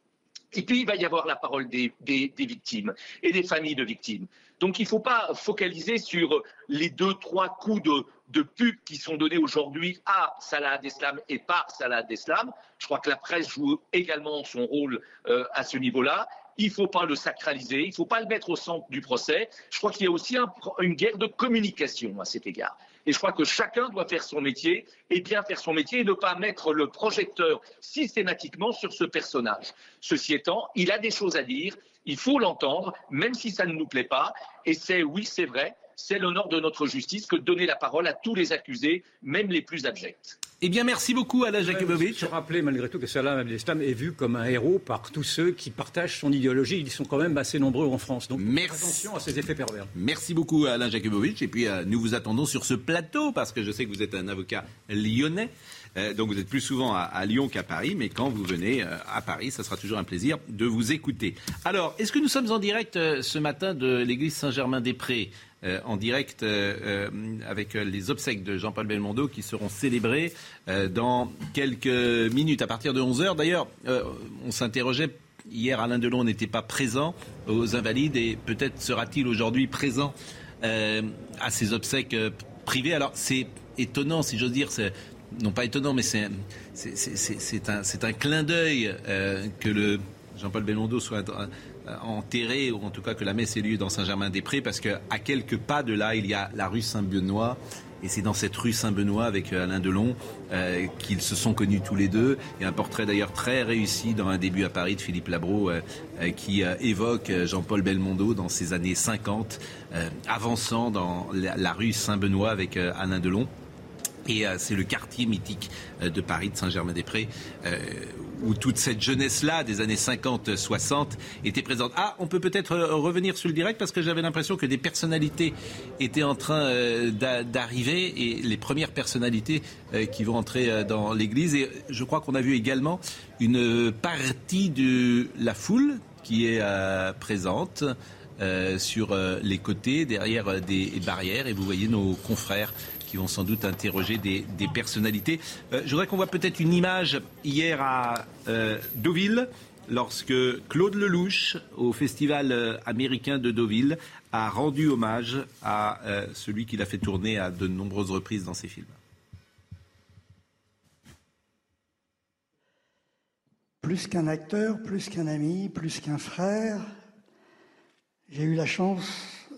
Et puis, il va y avoir la parole des, des- victimes et des familles de victimes. Donc, il ne faut pas focaliser sur les deux, trois coups de, de pub qui sont donnés aujourd'hui à Salah Abdeslam et par Salah Abdeslam. Je crois que la presse joue également son rôle euh, à ce niveau-là. Il ne faut pas le sacraliser, il ne faut pas le mettre au centre du procès. Je crois qu'il y a aussi un- une guerre de communication à cet égard. Et je crois que chacun doit faire son métier et bien faire son métier et ne pas mettre le projecteur systématiquement sur ce personnage. Ceci étant, il a des choses à dire, il faut l'entendre, même si ça ne nous plaît pas. Et c'est, oui, c'est vrai, c'est l'honneur de notre justice que de donner la parole à tous les accusés, même les plus abjects. Eh bien, merci beaucoup Alain Jakubovic. Je rappeler malgré tout que Salah Abdeslam est vu comme un héros par tous ceux qui partagent son idéologie. Ils sont quand même assez nombreux en France. Donc Merci. attention à ces effets pervers. Merci beaucoup à Alain Jakubovic. Et puis, euh, nous vous attendons sur ce plateau parce que je sais que vous êtes un avocat lyonnais. Euh, donc, vous êtes plus souvent à, à Lyon qu'à Paris. Mais quand vous venez euh, à Paris, ça sera toujours un plaisir de vous écouter. Alors, est-ce que nous sommes en direct euh, ce matin de l'église Saint-Germain-des-Prés? Euh, en direct euh, euh, avec les obsèques de Jean-Paul Belmondo qui seront célébrées dans quelques minutes à partir de 11h. D'ailleurs, on s'interrogeait Hier, Alain Delon n'était pas présent aux Invalides et peut-être sera-t-il aujourd'hui présent à ces obsèques privées. Alors, c'est étonnant, si j'ose dire, non pas étonnant, mais c'est, un, clin d'œil que le Jean-Paul Belmondo soit enterré, ou en tout cas que la messe ait lieu dans Saint-Germain-des-Prés, parce qu'à quelques pas de là, il y a la rue Saint-Benoît. Et c'est dans cette rue Saint-Benoît avec euh, Alain Delon euh, qu'ils se sont connus tous les deux. Il y a un portrait d'ailleurs très réussi dans un début à Paris de Philippe Labro euh, euh, qui euh, évoque euh, Jean-Paul Belmondo dans ses années 50, euh, avançant dans la, rue Saint-Benoît avec euh, Alain Delon. Et euh, c'est le quartier mythique euh, de Paris, de Saint-Germain-des-Prés, euh, où toute cette jeunesse-là des années 50-60 était présente. Ah, on peut peut-être euh, revenir sur le direct parce que j'avais l'impression que des personnalités étaient en train euh, d'a- d'arriver et les premières personnalités euh, qui vont entrer dans l'église. Et je crois qu'on a vu également une partie de la foule qui est présente. sur les côtés, derrière des barrières, et vous voyez nos confrères qui vont sans doute interroger des, personnalités. Euh, je voudrais qu'on voit peut-être une image hier à euh, Deauville, lorsque Claude Lelouch, au Festival euh, américain de Deauville, a rendu hommage à celui qu'il a fait tourner à de nombreuses reprises dans ses films. Plus qu'un acteur, plus qu'un ami, plus qu'un frère, j'ai eu la chance,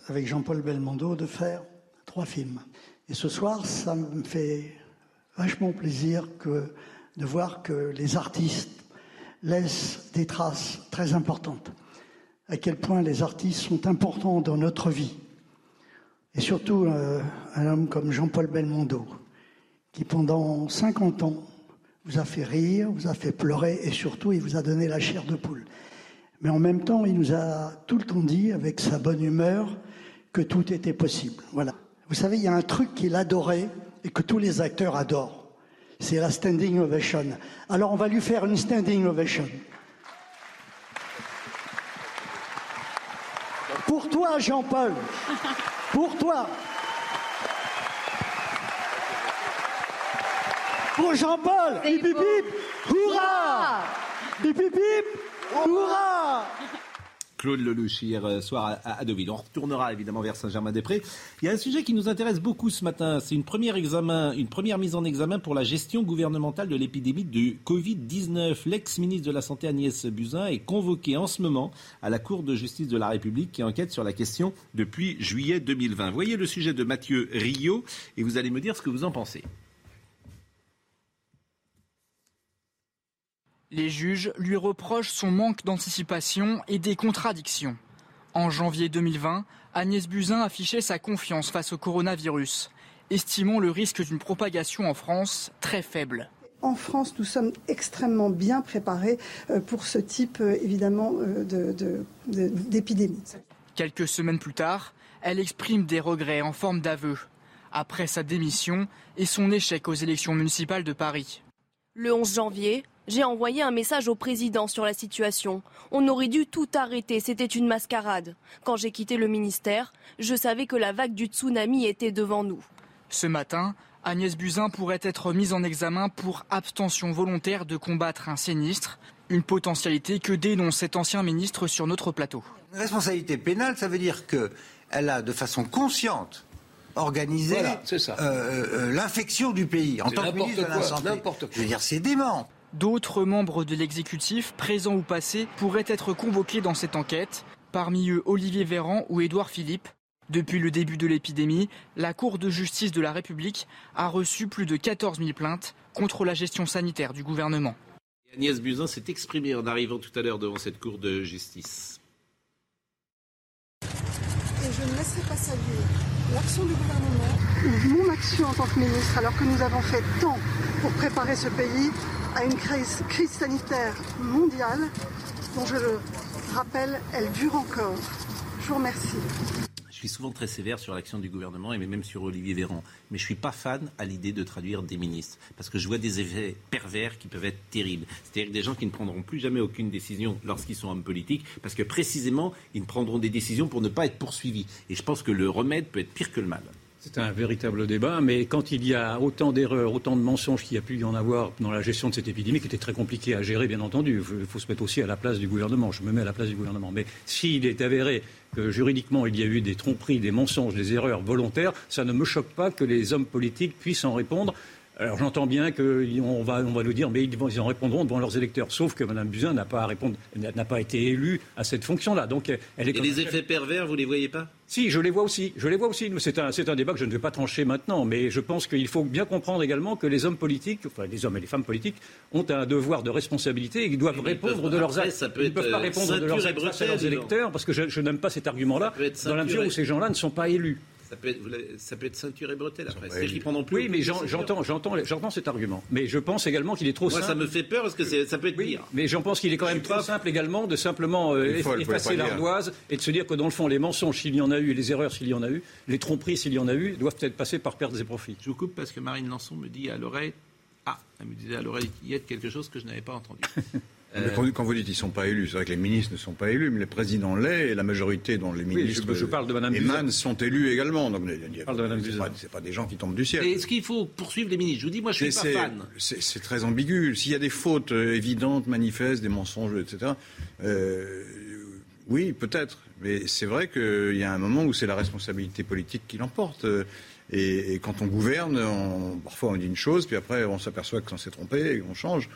avec Jean-Paul Belmondo, de faire trois films. Et ce soir, ça me fait vachement plaisir de voir que les artistes laissent des traces très importantes. À quel point les artistes sont importants dans notre vie. Et surtout, euh, un homme comme Jean-Paul Belmondo, qui pendant 50 ans vous a fait rire, vous a fait pleurer et surtout il vous a donné la chair de poule. Mais en même temps, il nous a tout le temps dit, avec sa bonne humeur, que tout était possible. Voilà. Vous savez, il y a un truc qu'il adorait et que tous les acteurs adorent. C'est la standing ovation. Alors on va lui faire une standing ovation. Pour toi, Jean-Paul. Pour toi. Pour Jean-Paul. Hip hip hip. Hurrah. Hip hip hip. Hurrah. Claude Lelouch hier euh, soir à, Deauville. On retournera évidemment vers Saint-Germain-des-Prés. Il y a un sujet qui nous intéresse beaucoup ce matin. C'est une première mise en examen pour la gestion gouvernementale de l'épidémie du Covid-19. L'ex-ministre de la Santé Agnès Buzyn est convoqué en ce moment à la Cour de justice de la République qui enquête sur la question depuis juillet 2020. Voyez le sujet de Mathieu Rio et vous allez me dire ce que vous en pensez. Les juges lui reprochent son manque d'anticipation et des contradictions. En janvier 2020, Agnès Buzyn affichait sa confiance face au coronavirus, estimant le risque d'une propagation en France très faible. En France, nous sommes extrêmement bien préparés euh, pour ce type, euh, évidemment, euh, de- de- de- d'épidémie. Quelques semaines plus tard, elle exprime des regrets en forme d'aveu, après sa démission et son échec aux élections municipales de Paris. Le 11 janvier, j'ai envoyé un message au président sur la situation. On aurait dû tout arrêter, c'était une mascarade. Quand j'ai quitté le ministère, je savais que la vague du tsunami était devant nous. Ce matin, Agnès Buzyn pourrait être mise en examen pour abstention volontaire de combattre un sinistre, une potentialité que dénonce cet ancien ministre sur notre plateau. Une responsabilité pénale, ça veut dire qu'elle a de façon consciente organisé Voilà, ça. euh, euh, l'infection du pays en tant que ministre de la Santé. Je veux dire, c'est dément. D'autres membres de l'exécutif, présents ou passés, pourraient être convoqués dans cette enquête, parmi eux Olivier Véran ou Édouard Philippe. Depuis le début de l'épidémie, la Cour de justice de la République a reçu plus de 14 000 plaintes contre la gestion sanitaire du gouvernement. Agnès Buzyn s'est exprimée en arrivant tout à l'heure devant cette Cour de justice. Et je ne laisserai pas saluer l'action du gouvernement, mon action en tant que ministre, alors que nous avons fait tant pour préparer ce pays à une crise, sanitaire mondiale, dont je le rappelle, elle dure encore. Je vous remercie. Je suis souvent très sévère sur l'action du gouvernement et même sur Olivier Véran. Mais je ne suis pas fan à l'idée de traduire des ministres. Parce que je vois des effets pervers qui peuvent être terribles. C'est-à-dire des gens qui ne prendront plus jamais aucune décision lorsqu'ils sont hommes politiques. Parce que précisément, ils ne prendront des décisions pour ne pas être poursuivis. Et je pense que le remède peut être pire que le mal. C'est un véritable débat, mais quand il y a autant d'erreurs, autant de mensonges qu'il y a pu y en avoir dans la gestion de cette épidémie, qui était très compliquée à gérer, bien entendu, il faut, se mettre aussi à la place du gouvernement. Je me mets à la place du gouvernement. Mais s'il est avéré que juridiquement il y a eu des tromperies, des mensonges, des erreurs volontaires, ça ne me choque pas que les hommes politiques puissent en répondre. Alors j'entends bien qu'on va, on va nous dire, mais ils, en répondront devant leurs électeurs. Sauf que Mme Buzyn n'a pas à répondre, n'a n'a pas été élue à cette fonction-là. Donc elle est Et les effets pervers, vous ne les voyez pas? Si, je les vois aussi. Je les vois aussi. C'est un, c'est un débat que je ne vais pas trancher maintenant, mais je pense qu'il faut bien comprendre également que les hommes politiques, enfin les hommes et les femmes politiques, ont un devoir de responsabilité et ils doivent répondre peuvent- de leurs après, actes. ça peut Ils ne peuvent pas euh, répondre de leurs actes à leurs électeurs, parce que je, je n'aime pas cet argument-là, dans la mesure où ces gens-là ne sont pas élus. Ça peut, être, ça peut être ceinture et bretelle après. C'est-à-dire qu'ils prendront plus. Oui, mais j'entends, j'entends, j'entends cet argument. Mais je pense également qu'il est trop Moi, simple. ça me fait peur parce que c'est- ça peut être pire. Mais j'en pense qu'il est quand même trop simple également de simplement euh, faut- effacer pas l'ardoise et de se dire que dans le fond, les mensonges, s'il y en a eu, et les erreurs, s'il y en a eu, les tromperies, s'il y en a eu, doivent peut-être passer par pertes et profits. Je vous coupe parce que Marine Lançon me dit à l'oreille. Ah, elle me disait à l'oreille il y a quelque chose que je n'avais pas entendu. Mais quand, vous dites qu'ils ne sont pas élus, c'est vrai que les ministres ne sont pas élus, mais les présidents l'est, et la majorité dont les Oui, ministres je- je parle de Madame émanent sont élus également. Donc, il y a- parle de Madame c'est Buzyn. pas, c'est pas des gens qui tombent du ciel. Et Est-ce qu'il faut poursuivre les ministres? Je vous dis, moi, je suis pas fan. C'est c'est très ambigu. S'il y a des fautes euh, évidentes, manifestes, des mensonges, etc., euh, oui, peut-être. Mais c'est vrai qu'il y a un moment où c'est la responsabilité politique qui l'emporte. Et, quand on gouverne, parfois on dit une chose, puis après on s'aperçoit qu'on s'est trompé et on change.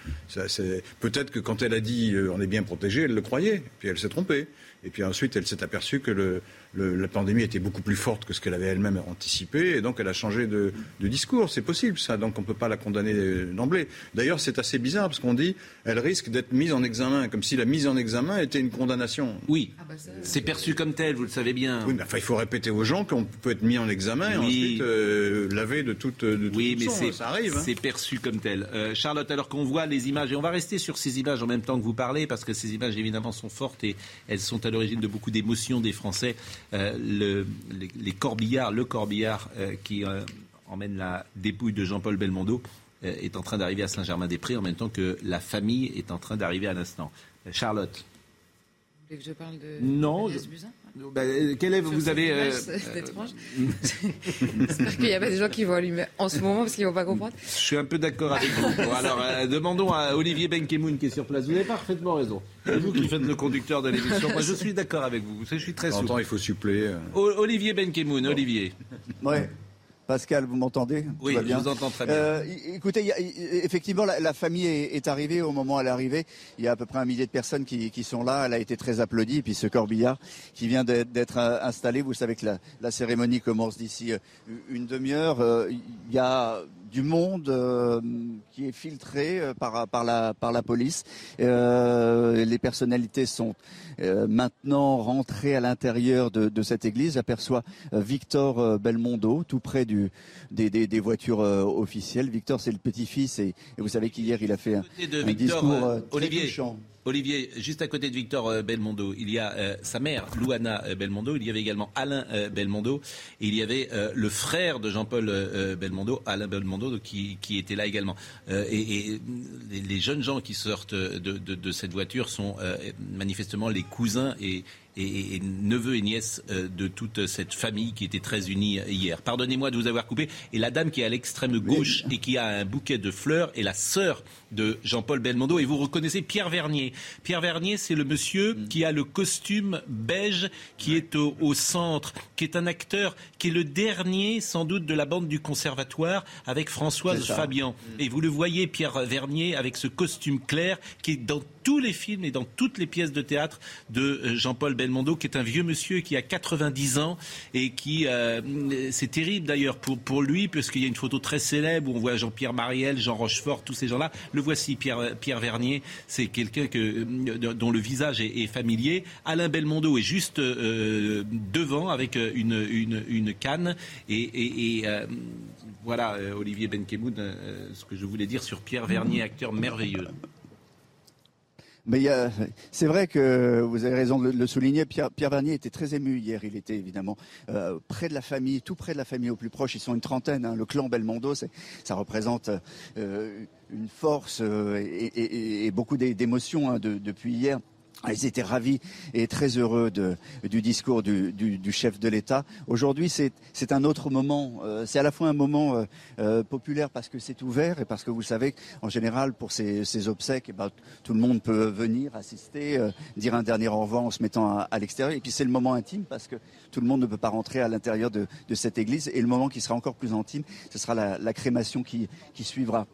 Peut-être que quand elle a dit euh, on est bien protégé, elle le croyait, puis elle s'est trompée. Et puis ensuite, elle s'est aperçue que le, le- la pandémie était beaucoup plus forte que ce qu'elle avait elle-même anticipé, et donc elle a changé de, de discours. C'est possible, ça. Donc on ne peut pas la condamner euh, d'emblée. D'ailleurs, c'est assez bizarre parce qu'on dit elle risque d'être mise en examen, comme si la mise en examen était une condamnation. Oui, Ah bah ça, c'est perçu comme tel, vous le savez bien. Oui, mais enfin, il faut répéter aux gens qu'on peut être mis en examen et ensuite euh, lavé de toute, de toute Oui, mais ça arrive. hein. c'est perçu comme tel. Euh, Charlotte, alors qu'on voit les images, et on va rester sur ces images en même temps que vous parlez, parce que ces images évidemment sont fortes et elles sont à l'origine de beaucoup d'émotions des Français. Euh, le- les, les corbillards, le corbillard euh, qui euh, emmène la dépouille de Jean-Paul Belmondo est en train d'arriver à Saint-Germain-des-Prés en même temps que la famille est en train d'arriver à l'instant. Charlotte. Vous voulez que je parle de Non, Agnès je- Buzyn? Bah, euh, quel est, Sur vous avez euh, c'est euh, étrange. J'espère qu'il n'y a pas des gens qui vont allumer en ce moment parce qu'ils ne vont pas comprendre. Je suis un peu d'accord avec vous. Bon, alors, euh, demandons à Olivier Benkemoun qui est sur place. Vous avez parfaitement raison. C'est vous qui faites le conducteur de l'émission. Moi, je suis d'accord avec vous. Je suis très souple. temps, il faut suppléer. O- Olivier Benkemoun, Olivier. Ouais. Pascal, vous m'entendez Oui, je bien vous entends très bien. Euh, écoutez, y a- effectivement, la, la famille est, est arrivée au moment où elle est arrivée. Il y a à peu près un millier de personnes qui, qui sont là. Elle a été très applaudie. Et puis ce corbillard qui vient d'être euh, installé, vous savez que la, la cérémonie commence d'ici euh, une demi-heure. Euh, Il y a du monde euh, qui est filtré euh, par, par, la, par la police. Euh, les personnalités sont euh, maintenant rentrées à l'intérieur de, de cette église. J'aperçois Victor Belmondo, tout près du, des, des, des voitures officielles. Victor, c'est le petit-fils et, et vous savez qu'hier, il a fait un, Victor, discours très Olivier. touchant. Olivier, juste à côté de Victor euh, Belmondo, il y a euh, sa mère, Louana euh, Belmondo, il y avait également Alain Belmondo, et il y avait le frère de Jean-Paul Belmondo, Alain Belmondo, qui, était là également. Et les, jeunes gens qui sortent de, de- cette voiture sont manifestement les cousins et, et, et neveux et nièces euh, de toute cette famille qui était très unie hier. Pardonnez-moi de vous avoir coupé. Et la dame qui est à l'extrême gauche et qui a un bouquet de fleurs est la sœur de Jean-Paul Belmondo. Et vous reconnaissez Pierre Vernier. Pierre Vernier, c'est le monsieur qui a le costume beige qui est au, au centre, qui est un acteur qui est le dernier sans doute de la bande du conservatoire avec Françoise. Fabian. Et vous le voyez, Pierre Vernier, avec ce costume clair qui est dans tous les films et dans toutes les pièces de théâtre de euh, Jean-Paul Belmondo, qui est un vieux monsieur qui a 90 ans et qui, euh, c'est terrible d'ailleurs pour, pour lui, puisqu'il y a une photo très célèbre où on voit Jean-Pierre Mariel, Jean Rochefort, tous ces gens-là. Le voici, Pierre, Pierre Vernier, c'est quelqu'un que, euh, dont le visage est, est familier. Alain Belmondo est juste euh, devant avec euh, une, une, une canne et, et- et, euh, voilà, Olivier Benkemoun, ce que je voulais dire sur Pierre Vernier, acteur merveilleux. Mais c'est vrai que vous avez raison de le, souligner. Pierre, Pierre Vernier était très ému hier. Il était évidemment euh, près de la famille, tout près de la famille au plus proche. Ils sont une trentaine. hein. Le clan Belmondo, ça représente euh, une force euh, et, et- et- beaucoup d'é- d'émotions hein, de- depuis hier. Ils étaient ravis et très heureux du discours du, chef de l'État. Aujourd'hui, c'est un autre moment. Euh, c'est à la fois un moment euh, euh, populaire parce que c'est ouvert et parce que vous savez qu'en général, pour ces, obsèques, eh ben, tout le monde peut venir assister, dire un dernier au revoir en se mettant à, l'extérieur. Et puis c'est le moment intime parce que tout le monde ne peut pas rentrer à l'intérieur de, cette église. Et le moment qui sera encore plus intime, ce sera la, crémation qui suivra.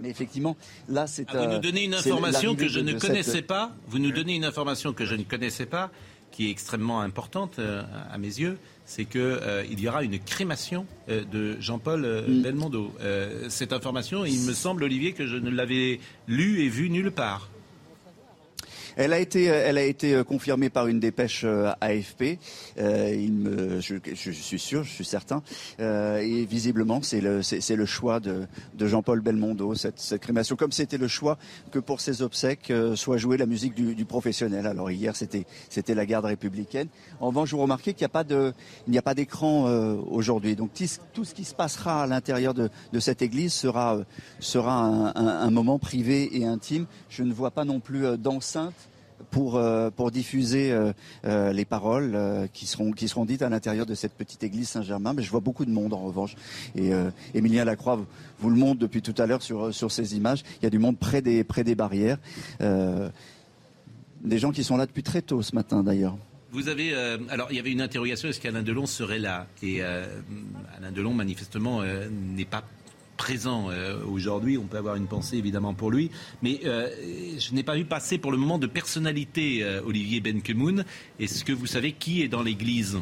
Mais effectivement, là, c'est. Ah, vous euh, nous donnez une information que je ne cette- connaissais pas. Vous nous donnez une information que je ne connaissais pas, qui est extrêmement importante euh, à mes yeux. C'est que euh, il y aura une crémation euh, de Jean-Paul euh, Mm. Belmondo. Euh, cette information, il me semble, Olivier, que je ne l'avais lue et vue nulle part. Elle a été, elle a été euh, confirmée par une dépêche euh, AFP. Euh, il me, je, je suis sûr, je suis certain. Euh, et visiblement, c'est le, c'est, le choix de, de Jean-Paul Belmondo, cette, cette crémation. Comme c'était le choix que pour ses obsèques euh, soit jouée la musique du, du professionnel. Alors hier, c'était, c'était la garde républicaine. En revanche, vous remarquez qu'il n'y a pas de, il n'y a pas d'écran euh, aujourd'hui. Donc tout ce qui se passera à l'intérieur de, de cette église sera, euh, sera un, un- moment privé et intime. Je ne vois pas non plus euh, d'enceinte pour, euh, pour diffuser euh, euh, les paroles qui, seront, qui seront dites à l'intérieur de cette petite église Saint-Germain. Mais je vois beaucoup de monde en revanche. Et euh, Émilien Lacroix vous, le montre depuis tout à l'heure sur, sur ces images. Il y a du monde près des, près des barrières. Des gens qui sont là depuis très tôt ce matin d'ailleurs. Vous avez alors il y avait une interrogation est-ce qu'Alain Delon serait là? Et Alain Delon manifestement n'est pas présent euh, aujourd'hui. On peut avoir une pensée évidemment pour lui, mais euh, je n'ai pas vu passer pour le moment de personnalité euh, Olivier Benkemoun. Est-ce que vous savez qui est dans l'église?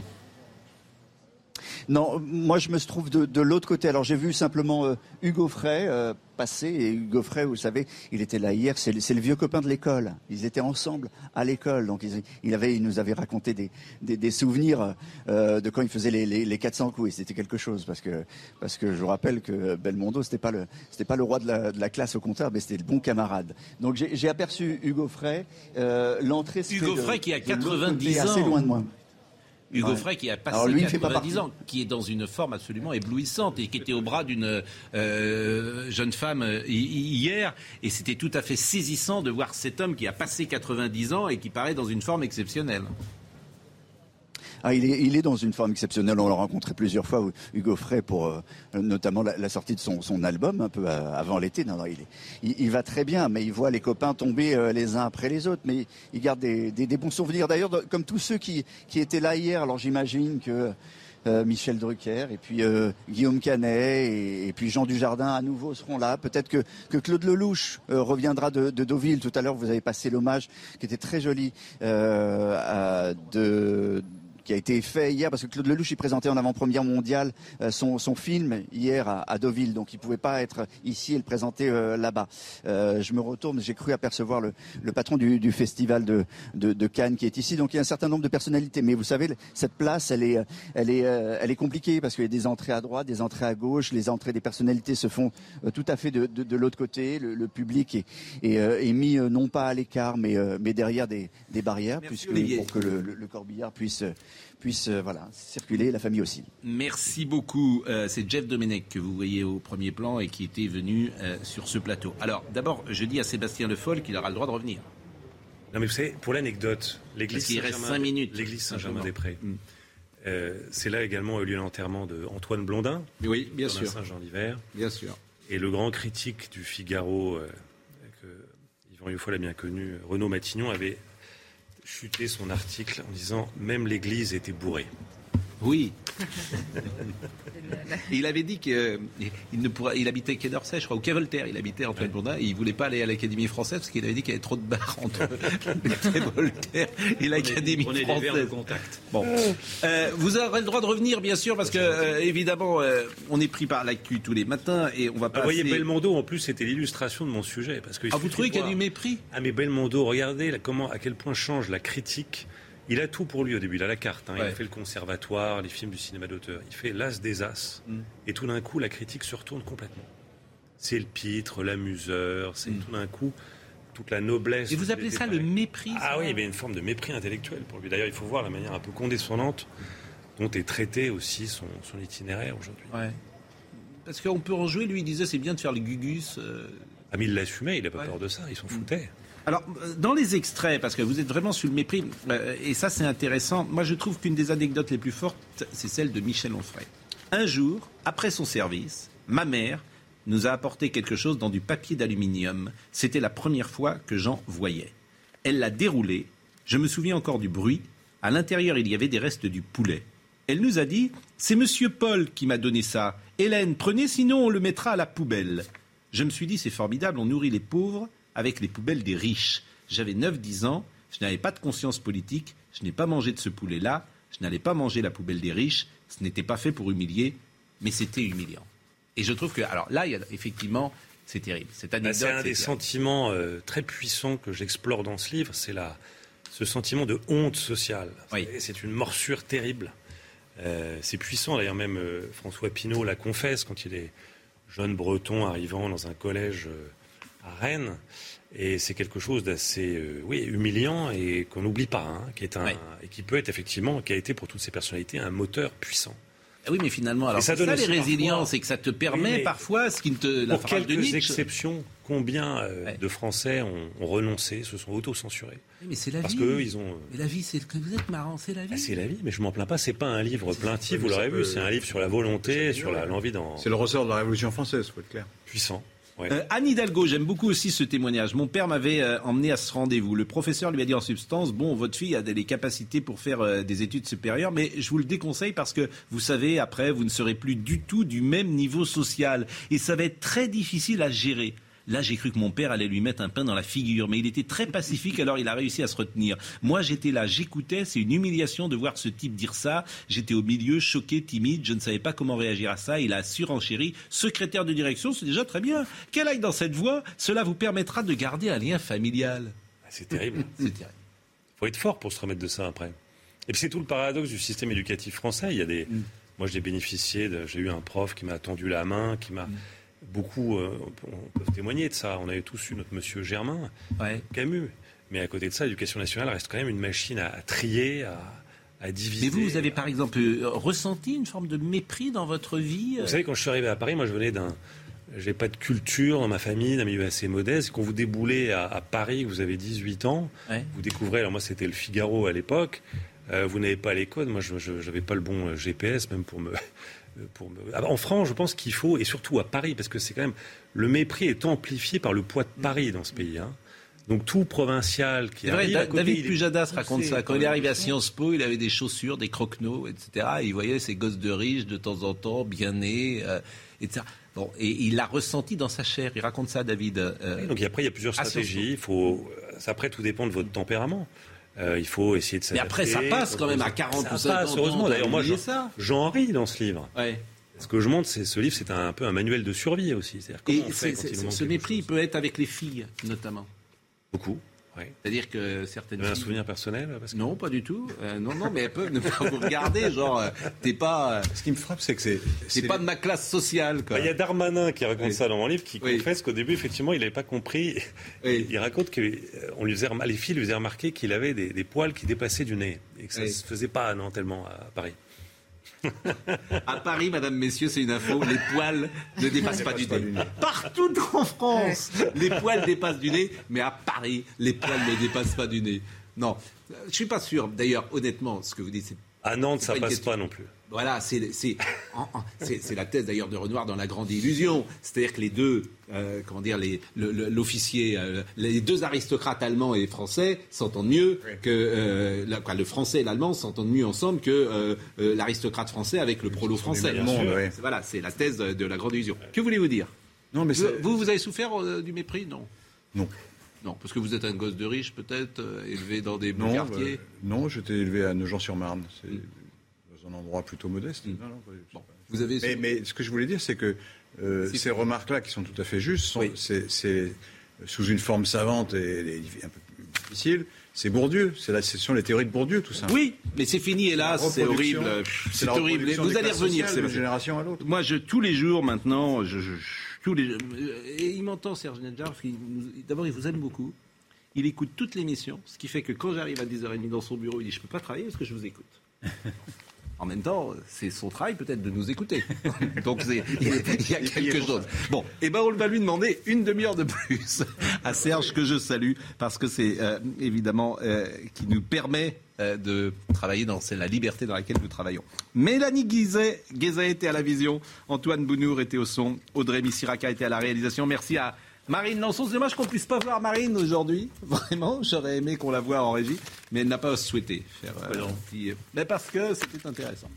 Non, moi je me trouve de, de l'autre côté. Alors j'ai vu simplement euh, Hugo Frey euh, passer. Et Hugo Frey, vous savez, il était là hier. C'est le, le vieux copain de l'école. Ils étaient ensemble à l'école. Donc ils- il, avait, il nous avait raconté des, des, des souvenirs euh, de quand il faisait les, les, les 400 coups. Et c'était quelque chose parce que, parce que je vous rappelle que Belmondo, c'était pas le, c'était pas le roi de la, de la classe au contraire, mais c'était le bon camarade. Donc j'ai aperçu Hugo Frey. Euh, L'entrée Hugo Frey qui a de l'autre 90 côté, ans. assez loin de moi. Hugo Ouais. Frey qui a passé Alors, lui, il fait pas 90 partie. ans, qui est dans une forme absolument éblouissante et qui était au bras d'une euh, jeune femme euh, hi- hier. Et c'était tout à fait saisissant de voir cet homme qui a passé 90 ans et qui paraît dans une forme exceptionnelle. Ah, il, est, il est dans une forme exceptionnelle. On l'a rencontré plusieurs fois, Hugo Frey, pour euh, notamment la, sortie de son, son album, un peu euh, avant l'été. Non, non, il, est- il, il va très bien, mais il voit les copains tomber euh, les uns après les autres. Mais il garde des, des- des bons souvenirs. D'ailleurs, comme tous ceux qui, qui étaient là hier, alors j'imagine que euh, Michel Drucker et puis euh, Guillaume Canet et, puis Jean Dujardin à nouveau seront là. Peut-être que, que Claude Lelouch euh, reviendra de, de Deauville. Tout à l'heure, vous avez passé l'hommage qui était très joli euh, de qui a été fait hier, parce que Claude Lelouch, il présentait en avant-première mondiale euh, son, son film hier à, à Deauville, donc il ne pouvait pas être ici et le présenter euh, là-bas. Euh, je me retourne, j'ai cru apercevoir le, le patron du, du festival de, de, de Cannes qui est ici, donc il y a un certain nombre de personnalités. Mais vous savez, cette place, elle est, elle est, euh, elle est compliquée, parce qu'il y a des entrées à droite, des entrées à gauche, les entrées des personnalités se font euh, tout à fait de, de, de l'autre côté, le, le public est, est, euh, est mis non pas à l'écart, mais, euh, mais derrière des, des barrières, puisque, Olivier. pour que le, le- le corbillard puisse, puisse euh, voilà, circuler, la famille aussi. Merci beaucoup. Euh, c'est Jeff Domenech que vous voyez au premier plan et qui était venu euh, sur ce plateau. Alors, d'abord, je dis à Sébastien Le Foll qu'il aura le droit de revenir. Non, mais vous savez, pour l'anecdote, l'église. Saint-Germain-des-Prés. Euh, c'est là également a eu lieu l'enterrement de Antoine Blondin. Oui, bien sûr. Saint-Jean-d'Hiver. Bien sûr. Et le grand critique du Figaro, euh, que Yvan Rioufol a bien connu, Renaud Matignon, avait chuté son article en disant même l'église était bourrée. Oui. Et il avait dit qu'il ne pourrait, il habitait Quai d'Orsay, je crois, ou Quai Voltaire. Il habitait Antoine Blondin et il voulait pas aller à l'Académie française parce qu'il avait dit qu'il y avait trop de barres entre le Quai Voltaire et l'Académie Prenez des française. verres de contact. Bon, Euh, vous aurez le droit de revenir, bien sûr, parce que euh, évidemment, euh, on est pris par l'actu tous les matins et on va Ah, pas. vous voyez, Belmondo, en plus, c'était l'illustration de mon sujet. Parce que Ah, vous trouvez qu'il y a du mépris? Ah, mais Belmondo, regardez là, comment, à quel point change la critique. Il a tout pour lui au début, il a la carte. hein. Il Ouais. fait le conservatoire, les films du cinéma d'auteur. Il fait l'as des as. Mm. Et tout d'un coup, la critique se retourne complètement. C'est le pitre, l'amuseur, c'est tout d'un coup toute la noblesse. Mm. Et vous appelez ça le mépris Ah oui, mais une forme de mépris intellectuel pour lui. D'ailleurs, il faut voir la manière un peu condescendante dont est traité aussi son, son itinéraire aujourd'hui. Ouais. Parce qu'on peut en jouer, lui, il disait c'est bien de faire le gugus. euh. Ah, mais il l'assumait, il n'a pas Ouais. peur de ça, il s'en foutait. Alors, euh, dans les extraits, parce que vous êtes vraiment sur le mépris, euh, et ça c'est intéressant, moi je trouve qu'une des anecdotes les plus fortes, c'est celle de Michel Onfray. Un jour, après son service, ma mère nous a apporté quelque chose dans du papier d'aluminium. C'était la première fois que j'en voyais. Elle l'a déroulé, je me souviens encore du bruit, à l'intérieur il y avait des restes du poulet. Elle nous a dit C'est monsieur Paul qui m'a donné ça. Hélène, prenez, sinon on le mettra à la poubelle. Je me suis dit C'est formidable, on nourrit les pauvres avec les poubelles des riches. J'avais 9-10 ans, je n'avais pas de conscience politique, je n'ai pas mangé de ce poulet-là, je n'allais pas manger la poubelle des riches, ce n'était pas fait pour humilier, mais c'était humiliant. Et je trouve que, alors là, il y a effectivement, C'est terrible. Bah, c'est un des terrible. sentiments euh, très puissants que j'explore dans ce livre, c'est la, ce sentiment de honte sociale. C'est- C'est une morsure terrible. Euh, c'est puissant, d'ailleurs même euh, François Pinault la confesse quand il est jeune breton arrivant dans un collège à Rennes. Et c'est quelque chose d'assez euh, oui, humiliant et qu'on n'oublie pas, hein, qui est un, et qui peut être effectivement, qui a été pour toutes ces personnalités un moteur puissant. Ah oui, mais finalement, alors Et ça ça les résiliences, c'est que ça te permet Oui, parfois ce qui ne te la Pour phrase de quelques Nietzsche. exceptions, combien euh, de Français ont, ont renoncé, se sont auto-censurés Oui, mais c'est la Parce vie. qu'eux, ils ont. euh, Mais la vie, c'est que vous êtes marrant, c'est la vie. Ah, c'est la vie, mais je m'en plains pas. C'est pas un livre plaintif, vous l'aurez peut- vu. C'est un livre sur la volonté, sur la- l'envie d'en. C'est le ressort de la Révolution française, faut être clair. Puissant. Euh, Anne Hidalgo, j'aime beaucoup aussi ce témoignage. Mon père m'avait euh, emmené à ce rendez-vous. Le professeur lui a dit en substance, bon, votre fille a des capacités pour faire euh, des études supérieures, mais je vous le déconseille parce que vous savez, après, vous ne serez plus du tout du même niveau social. Et ça va être très difficile à gérer. Là, j'ai cru que mon père allait lui mettre un pain dans la figure, mais il était très pacifique, alors il a réussi à se retenir. Moi, j'étais là, j'écoutais, c'est une humiliation de voir ce type dire ça. J'étais au milieu, choqué, timide, je ne savais pas comment réagir à ça. Il a surenchéri. Secrétaire de direction, c'est déjà très bien. Qu'elle aille dans cette voie, cela vous permettra de garder un lien familial. C'est terrible. c'est terrible. faut être fort pour se remettre de ça après. Et puis c'est tout le paradoxe du système éducatif français. Il y a des, moi j'ai bénéficié, de- j'ai eu un prof qui m'a tendu la main, qui m'a beaucoup, euh, on peut témoigner de ça. On avait tous eu notre Monsieur Germain, Camus. Mais à côté de ça, l'éducation nationale reste quand même une machine à, à trier, à, à diviser. Mais vous, vous avez par exemple euh, ressenti une forme de mépris dans votre vie euh Vous savez, quand je suis arrivé à Paris, moi je venais d'un. J'ai pas de culture dans ma famille, d'un milieu assez modeste. Quand vous déboulez à, à Paris, vous avez 18 ans, vous découvrez, alors moi c'était le Figaro à l'époque, euh, vous n'avez pas les codes, moi je n'avais pas le bon GPS même pour me... Pour me... Ah, En France, je pense qu'il faut, et surtout à Paris, parce que c'est quand même... Le mépris est amplifié par le poids de Paris dans ce pays. hein. Donc tout provincial qui arrive... À côté, David Pujadas raconte ça. Quand il est arrivé à. Sciences Po, il avait des chaussures, des croquenots, etc. Et il voyait ces gosses de riches de temps en temps, bien nés, euh, etc. Bon, et il l'a ressenti dans sa chair. Il raconte ça, David. euh, Oui, donc après, il y a plusieurs stratégies. Il faut, après, tout dépend de votre tempérament. Euh, il faut essayer de Mais s'adapter. après, ça passe quand même à 40 Ça ou 50 passe, heureusement. D'ailleurs, moi, j'en- ris dans ce livre. Ce que je montre, c'est ce livre, c'est un, un peu un manuel de survie aussi. Et on fait quand il ce mépris, il peut être avec les filles, notamment. Beaucoup. Ouais. C'est-à-dire que certaines Vous avez un souvenir personnel parce que- Non, pas du tout. Euh, non, non, mais elles peuvent ne pas vous regarder. Genre, euh, t'es pas. Ce qui me frappe, c'est que c'est. C'est pas de ma classe sociale. Bah, Il y a Darmanin qui raconte Oui. ça dans mon livre, qui Oui. confesse qu'au début, effectivement, il n'avait pas compris. Il raconte que euh, on lui faisait, remar- les filles lui faisaient remarquer qu'il avait des, des poils qui dépassaient du nez et que ça ne se faisait pas non, tellement à Paris. À Paris, madame, messieurs, c'est une info. Les poils ne dépassent pas du nez. Partout en France, les poils dépassent du nez, mais à Paris, les poils ne dépassent pas du nez. Non, je suis pas sûr. D'ailleurs, honnêtement, ce que vous dites, c'est À Nantes, ça passe question. pas non plus. Voilà, c'est la thèse d'ailleurs de Renoir dans La Grande Illusion. C'est-à-dire que les deux, euh, comment dire, les- le- le- l'officier, euh, les deux aristocrates allemands et français s'entendent mieux que euh, la- quoi, le français et l'allemand s'entendent mieux ensemble que euh, euh, l'aristocrate français avec le prolo français. ouais. Voilà, c'est la thèse de La Grande Illusion. Que voulez-vous dire? Non, mais vous, vous, vous avez souffert euh, du mépris? Non. Non. Non, parce que vous êtes un gosse de riche, peut-être, euh, élevé dans des bons Non, quartiers. euh, non, j'étais élevé à Nogent-sur-Marne. C'est dans un endroit plutôt modeste. Non, non, pas- vous avez... mais, mais ce que je voulais dire, c'est que euh, ces remarques-là, qui sont tout à fait justes, sont- c'est sous une forme savante et, et un peu plus difficile. C'est Bourdieu. C'est la, ce sont les théories de Bourdieu, tout ça. Oui, mais c'est fini, hélas, La c'est horrible. c'est horrible. Vous allez revenir, c'est génération à l'autre. Moi, je, tous les jours maintenant, je- les, et il m'entend, Serge nous- d'abord, il vous aime beaucoup. Il écoute toute l'émission, ce qui fait que quand j'arrive à 10h30 dans son bureau, il dit Je peux pas travailler parce que je vous écoute. En même temps, c'est son travail peut-être de nous écouter. Donc il y a, il y a quelque chose. Bon, et ben on va lui demander une demi-heure de plus à Serge que je salue parce que c'est euh, évidemment euh, qui nous permet euh, de travailler dans la liberté dans laquelle nous travaillons. Mélanie Guizet, Guizet était à la vision, Antoine Bounour était au son, Audrey Missiraka était à la réalisation. Merci à Marine Lançon, c'est dommage qu'on puisse pas voir Marine aujourd'hui. Vraiment, j'aurais aimé qu'on la voie en régie, mais elle n'a pas souhaité faire euh, un petit- Mais parce que c'était intéressant.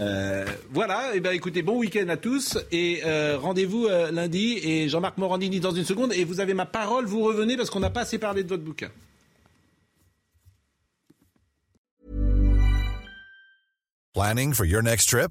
Euh, voilà, et ben écoutez, bon week-end à tous et euh, rendez-vous euh, lundi et Jean-Marc Morandini dans une seconde et vous avez ma parole, vous revenez parce qu'on n'a pas assez parlé de votre bouquin. Planning for your next trip?